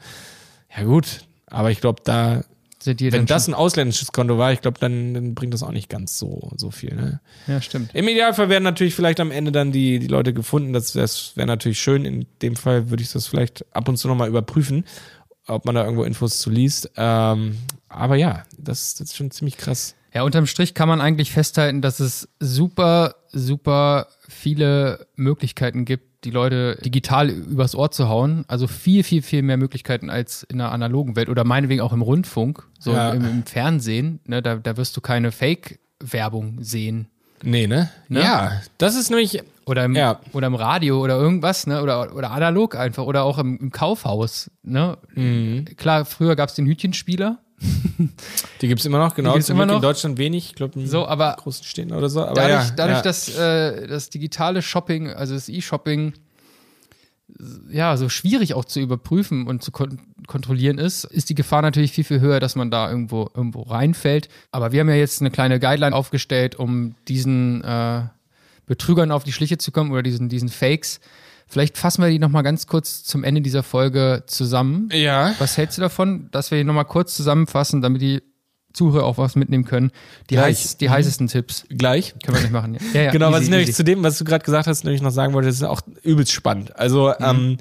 Ja, gut, aber ich glaube, da, Sind die wenn das ein ausländisches Konto war, ich glaube, dann, dann bringt das auch nicht ganz so, so viel, ne? Ja, stimmt. Im Idealfall werden natürlich vielleicht am Ende dann die, die Leute gefunden. Das wäre wär natürlich schön. In dem Fall würde ich das vielleicht ab und zu nochmal überprüfen, ob man da irgendwo Infos zu liest. Ähm, aber ja, das, das ist schon ziemlich krass. Ja, unterm Strich kann man eigentlich festhalten, dass es super, super viele Möglichkeiten gibt, die Leute digital übers Ohr zu hauen. Also viel, viel, viel mehr Möglichkeiten als in der analogen Welt oder meinetwegen auch im Rundfunk, so Ja. im, im Fernsehen. Ne, da, da wirst du keine Fake-Werbung sehen. Nee, ne? Ja, das ist nämlich, Oder im, Ja. oder im Radio oder irgendwas, ne? Oder, oder analog einfach. Oder auch im, im Kaufhaus. Ne? Mhm. Klar, früher gab es den Hütchenspieler. Die gibt's immer noch, genau. Zum immer Glück in noch. Deutschland wenig, ich glaube in So, aber großen Städten oder so. Aber dadurch, ja, dadurch ja. dass äh, das digitale Shopping, also das E-Shopping, ja, so schwierig auch zu überprüfen und zu kon kontrollieren ist, ist die Gefahr natürlich viel, viel höher, dass man da irgendwo, irgendwo reinfällt. Aber wir haben ja jetzt eine kleine Guideline aufgestellt, um diesen äh, Betrügern auf die Schliche zu kommen oder diesen, diesen Fakes. Vielleicht fassen wir die nochmal ganz kurz zum Ende dieser Folge zusammen. ja. Was hältst du davon, dass wir die nochmal kurz zusammenfassen, damit die Zuhörer auch was mitnehmen können? Die, heiß, die heißesten Tipps. Gleich. Können wir nicht machen. Ja, ja, Genau, was easy, ich nämlich easy. zu dem, was du gerade gesagt hast, nämlich noch sagen wollte, das ist auch übelst spannend. Also, Mhm. ähm,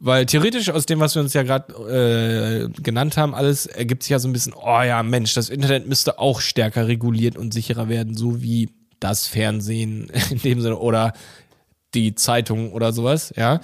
weil theoretisch aus dem, was wir uns ja gerade äh, genannt haben, alles ergibt sich ja so ein bisschen, oh ja, Mensch, das Internet müsste auch stärker reguliert und sicherer werden, so wie das Fernsehen in dem Sinne oder die Zeitung oder sowas, ja.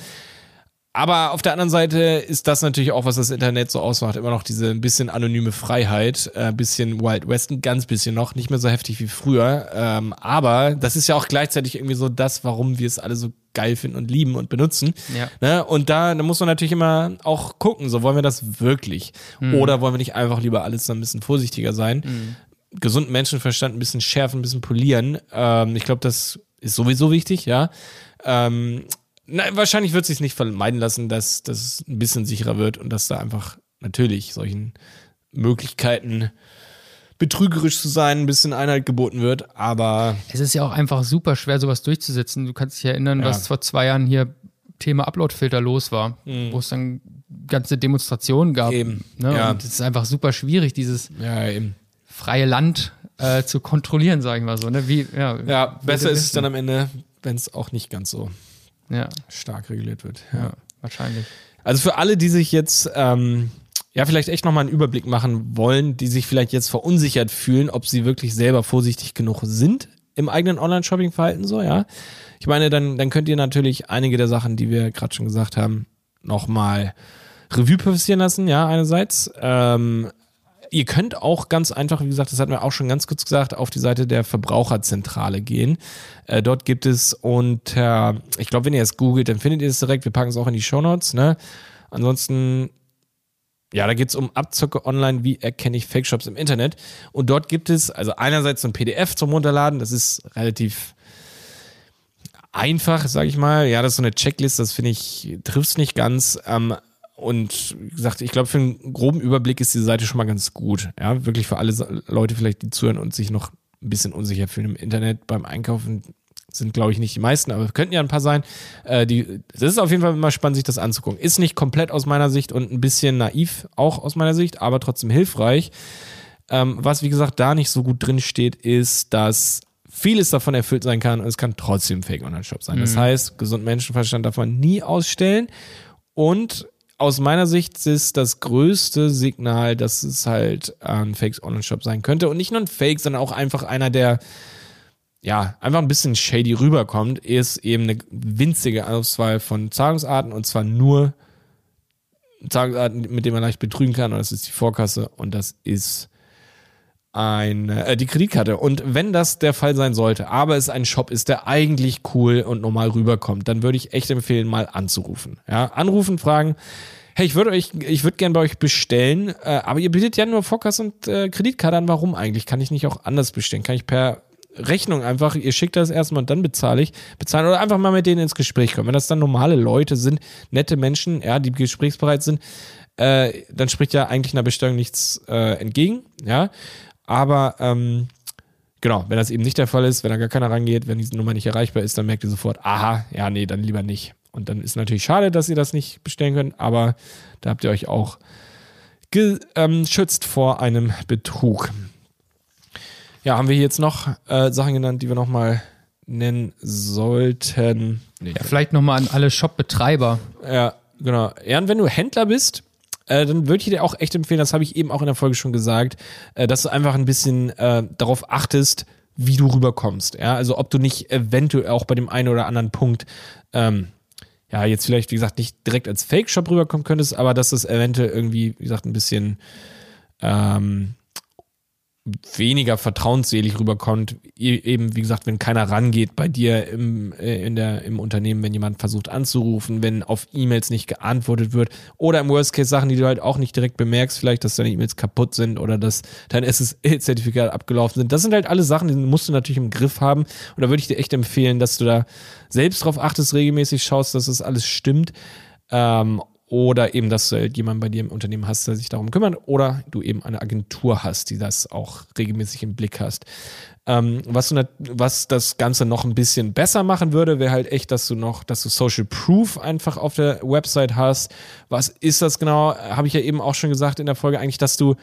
Aber auf der anderen Seite ist das natürlich auch, was das Internet so ausmacht, immer noch diese ein bisschen anonyme Freiheit, äh, bisschen Wild West, ein ganz bisschen noch, nicht mehr so heftig wie früher. Ähm, aber das ist ja auch gleichzeitig irgendwie so das, warum wir es alle so geil finden und lieben und benutzen. Ja. Ne? Und da, da muss man natürlich immer auch gucken, so wollen wir das wirklich? Oder wollen wir nicht einfach lieber alles so ein bisschen vorsichtiger sein? Gesunden Menschenverstand ein bisschen schärfen, ein bisschen polieren. Ähm, ich glaube, das ist sowieso wichtig, ja. Ähm, na, wahrscheinlich wird es sich nicht vermeiden lassen, dass das ein bisschen sicherer wird und dass da einfach natürlich solchen Möglichkeiten betrügerisch zu sein, ein bisschen Einhalt geboten wird. Aber Es ist ja auch einfach super schwer, sowas durchzusetzen. Du kannst dich erinnern, Ja. was vor zwei Jahren hier Thema Uploadfilter los war, Mhm. wo es dann ganze Demonstrationen gab. Eben, Ne? ja. Und es ist einfach super schwierig, dieses Ja, eben. Freie Land äh, zu kontrollieren, sagen wir so. Ne? Wie, ja, Ja, besser ist es dann am Ende, wenn es auch nicht ganz so Ja, stark reguliert wird. ja, wahrscheinlich. Also für alle, die sich jetzt ähm, ja vielleicht echt nochmal einen Überblick machen wollen, die sich vielleicht jetzt verunsichert fühlen, ob sie wirklich selber vorsichtig genug sind im eigenen Online-Shopping-Verhalten so, ja. Ich meine, dann, dann könnt ihr natürlich einige der Sachen, die wir gerade schon gesagt haben, nochmal Revue passieren lassen, ja, einerseits. Ähm, ihr könnt auch ganz einfach, wie gesagt, das hatten wir auch schon ganz kurz gesagt, auf die Seite der Verbraucherzentrale gehen. Äh, dort gibt es unter, ich glaube, wenn ihr es googelt, dann findet ihr es direkt. Wir packen es auch in die Shownotes, ne? Ansonsten, ja, da geht es um Abzocke online, wie erkenne ich Fake-Shops im Internet. Und dort gibt es also einerseits so ein PDF zum Runterladen, das ist relativ einfach, sage ich mal. Ja, das ist so eine Checkliste, das finde ich, trifft nicht ganz. Ähm, und wie gesagt, ich glaube, für einen groben Überblick ist diese Seite schon mal ganz gut. Ja, wirklich für alle Leute vielleicht, die zuhören und sich noch ein bisschen unsicher fühlen im Internet beim Einkaufen. Sind, glaube ich, nicht die meisten, aber könnten ja ein paar sein. Äh, die, das ist auf jeden Fall immer spannend, sich das anzugucken. Ist nicht komplett aus meiner Sicht und ein bisschen naiv auch aus meiner Sicht, aber trotzdem hilfreich. Ähm, was, wie gesagt, da nicht so gut drin steht, ist, dass vieles davon erfüllt sein kann und es kann trotzdem ein Fake-Online-Shop sein. Das heißt, gesund Menschenverstand darf man nie ausstellen und aus meiner Sicht ist das größte Signal, dass es halt ein Fake-Online-Shop sein könnte. Und nicht nur ein Fake, sondern auch einfach einer, der ja, einfach ein bisschen shady rüberkommt, ist eben eine winzige Auswahl von Zahlungsarten. Und zwar nur Zahlungsarten, mit denen man leicht betrügen kann. Und das ist die Vorkasse. Und das ist eine, äh, die Kreditkarte. Und wenn das der Fall sein sollte, aber es ein Shop ist, der eigentlich cool und normal rüberkommt, dann würde ich echt empfehlen, mal anzurufen. Ja, anrufen, fragen, hey, ich würde euch, ich würde gern bei euch bestellen, äh, aber ihr bietet ja nur Vorkasse und äh, Kreditkarte an. Warum eigentlich? Kann ich nicht auch anders bestellen? Kann ich per Rechnung einfach, ihr schickt das erstmal und dann bezahle ich, bezahlen oder einfach mal mit denen ins Gespräch kommen. Wenn das dann normale Leute sind, nette Menschen, ja, die gesprächsbereit sind, äh, dann spricht ja eigentlich einer Bestellung nichts äh, entgegen, ja. Aber ähm, genau, wenn das eben nicht der Fall ist, wenn da gar keiner rangeht, wenn diese Nummer nicht erreichbar ist, dann merkt ihr sofort, aha, ja, nee, dann lieber nicht. Und dann ist natürlich schade, dass ihr das nicht bestellen könnt, aber da habt ihr euch auch geschützt vor einem Betrug. Ja, haben wir hier jetzt noch äh, Sachen genannt, die wir nochmal nennen sollten? Nee, Ja, vielleicht nochmal an alle Shop-Betreiber. ja, genau. Ja, und wenn du Händler bist, äh, dann würde ich dir auch echt empfehlen, das habe ich eben auch in der Folge schon gesagt, äh, dass du einfach ein bisschen äh, darauf achtest, wie du rüberkommst. Ja, also ob du nicht eventuell auch bei dem einen oder anderen Punkt, ähm, ja, jetzt vielleicht, wie gesagt, nicht direkt als Fake-Shop rüberkommen könntest, aber dass es eventuell irgendwie, wie gesagt, ein bisschen ähm, weniger vertrauensselig rüberkommt, e- eben wie gesagt, wenn keiner rangeht bei dir im, äh, in der, im Unternehmen, wenn jemand versucht anzurufen, wenn auf E-Mails nicht geantwortet wird oder im Worst Case Sachen, die du halt auch nicht direkt bemerkst, vielleicht, dass deine E-Mails kaputt sind oder dass dein SSL-Zertifikat abgelaufen sind. Das sind halt alle Sachen, die musst du natürlich im Griff haben und da würde ich dir echt empfehlen, dass du da selbst drauf achtest, regelmäßig schaust, dass das alles stimmt. Ähm, oder eben, dass du halt jemanden bei dir im Unternehmen hast, der sich darum kümmert, oder du eben eine Agentur hast, die das auch regelmäßig im Blick hast. Ähm, was, du was das Ganze noch ein bisschen besser machen würde, wäre halt echt, dass du noch, dass du Social Proof einfach auf der Website hast. Was ist das genau? Habe ich ja eben auch schon gesagt in der Folge, eigentlich, dass du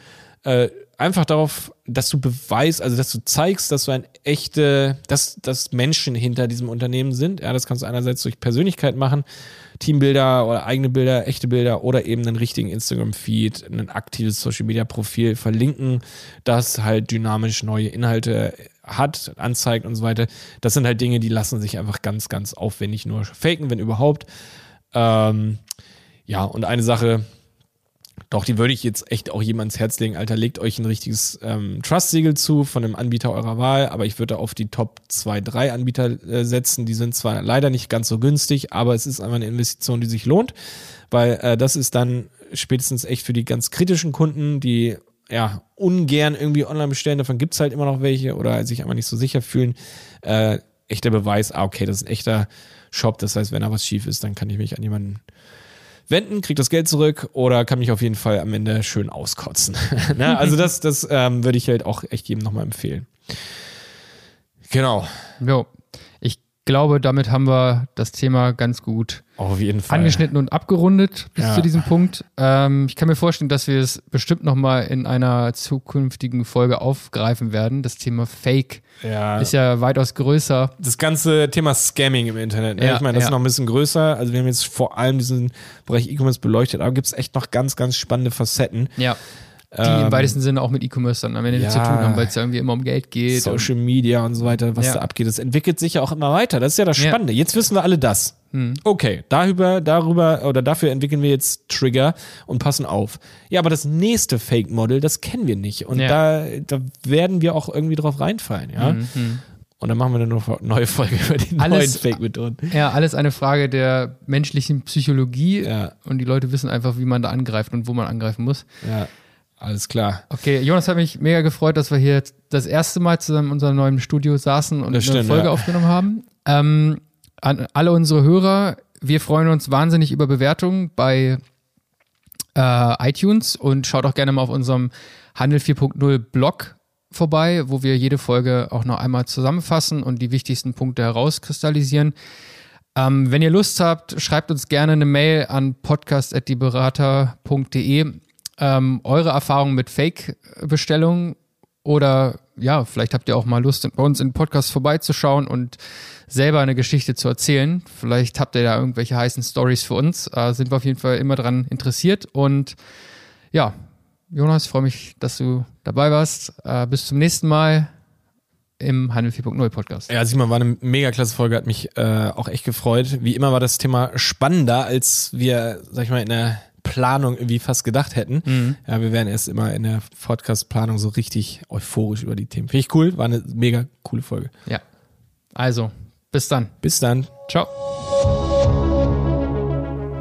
äh, einfach darauf, dass du beweist, also dass du zeigst, dass du ein echte, dass, dass Menschen hinter diesem Unternehmen sind. Ja, das kannst du einerseits durch Persönlichkeit machen, Teambilder oder eigene Bilder, echte Bilder oder eben einen richtigen Instagram-Feed, ein aktives Social-Media-Profil verlinken, das halt dynamisch neue Inhalte hat, anzeigt und so weiter. Das sind halt Dinge, die lassen sich einfach ganz, ganz aufwendig nur faken, wenn überhaupt. Ähm, ja, und eine Sache, doch, die würde ich jetzt echt auch jedem ans Herz legen. Alter, legt euch ein richtiges ähm, Trust-Siegel zu von einem Anbieter eurer Wahl, aber ich würde auf die Top 2, 3 Anbieter äh, setzen. Die sind zwar leider nicht ganz so günstig, aber es ist einfach eine Investition, die sich lohnt, weil äh, das ist dann spätestens echt für die ganz kritischen Kunden, die ja ungern irgendwie online bestellen, davon gibt's halt immer noch welche oder sich einfach nicht so sicher fühlen. Äh, echter Beweis, ah, okay, das ist ein echter Shop. Das heißt, wenn da was schief ist, dann kann ich mich an jemanden wenden, krieg das Geld zurück oder kann mich auf jeden Fall am Ende schön auskotzen. ne? Also das, das ähm, würde ich halt auch echt jedem nochmal empfehlen. Genau. Jo. Ich glaube, damit haben wir das Thema ganz gut angeschnitten und abgerundet bis Ja. zu diesem Punkt. Ähm, ich kann mir vorstellen, dass wir es bestimmt nochmal in einer zukünftigen Folge aufgreifen werden. Das Thema Fake Ja. ist ja weitaus größer. das ganze Thema Scamming im Internet. Ne? Ja, ich meine, das ist noch ein bisschen größer. Also wir haben jetzt vor allem diesen Bereich E-Commerce beleuchtet, aber gibt es echt noch ganz, ganz spannende Facetten. Ja. Die Ähm, im weitesten Sinne auch mit E-Commerce dann am Ende ja. zu tun haben, weil es ja irgendwie immer um Geld geht. Social Media und so weiter, was Ja. da abgeht. Das entwickelt sich ja auch immer weiter. Das ist ja das Ja. Hm. Spannende. Jetzt wissen wir alle das. Okay, darüber, darüber oder dafür entwickeln wir jetzt Trigger und passen auf. Ja, aber das nächste Fake-Model, das kennen wir nicht. Und Ja. da, da werden wir auch irgendwie drauf reinfallen, ja. Und dann machen wir dann noch eine neue Folge über die Alles- neuen Fake-Methoden. Und, ja, alles eine Frage der menschlichen Psychologie. Ja. Und die Leute wissen einfach, wie man da angreift und wo man angreifen muss. Ja, alles klar. Okay, Jonas hat mich mega gefreut, dass wir hier das erste Mal zusammen in unserem neuen Studio saßen und Das eine stimmt, Folge ja. aufgenommen haben. Ähm, an alle unsere Hörer, wir freuen uns wahnsinnig über Bewertungen bei äh, iTunes und schaut auch gerne mal auf unserem Handel 4.0 Blog vorbei, wo wir jede Folge auch noch einmal zusammenfassen und die wichtigsten Punkte herauskristallisieren. Ähm, wenn ihr Lust habt, schreibt uns gerne eine Mail an podcast.dieberater.de ähm, eure Erfahrungen mit Fake-Bestellungen oder ja, vielleicht habt ihr auch mal Lust, bei uns in Podcast vorbeizuschauen und selber eine Geschichte zu erzählen. Vielleicht habt ihr da irgendwelche heißen Stories für uns. Äh, sind wir auf jeden Fall immer dran interessiert. Und ja, Jonas, freue mich, dass du dabei warst. Äh, bis zum nächsten Mal im Handel 4.0 Podcast. Ja, Simon, war eine mega klasse Folge, hat mich äh, auch echt gefreut. Wie immer war das Thema spannender, als wir, sag ich mal, in der Planung irgendwie fast gedacht hätten. Mhm. Ja, wir werden erst immer in der Podcast-Planung so richtig euphorisch über die Themen. Finde ich cool, war eine mega coole Folge. Ja. Also, bis dann. Bis dann. Ciao.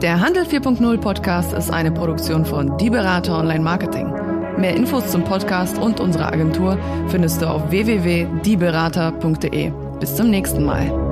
Der Handel 4.0 Podcast ist eine Produktion von Die Berater Online Marketing. Mehr Infos zum Podcast und unserer Agentur findest du auf www.dieberater.de. Bis zum nächsten Mal.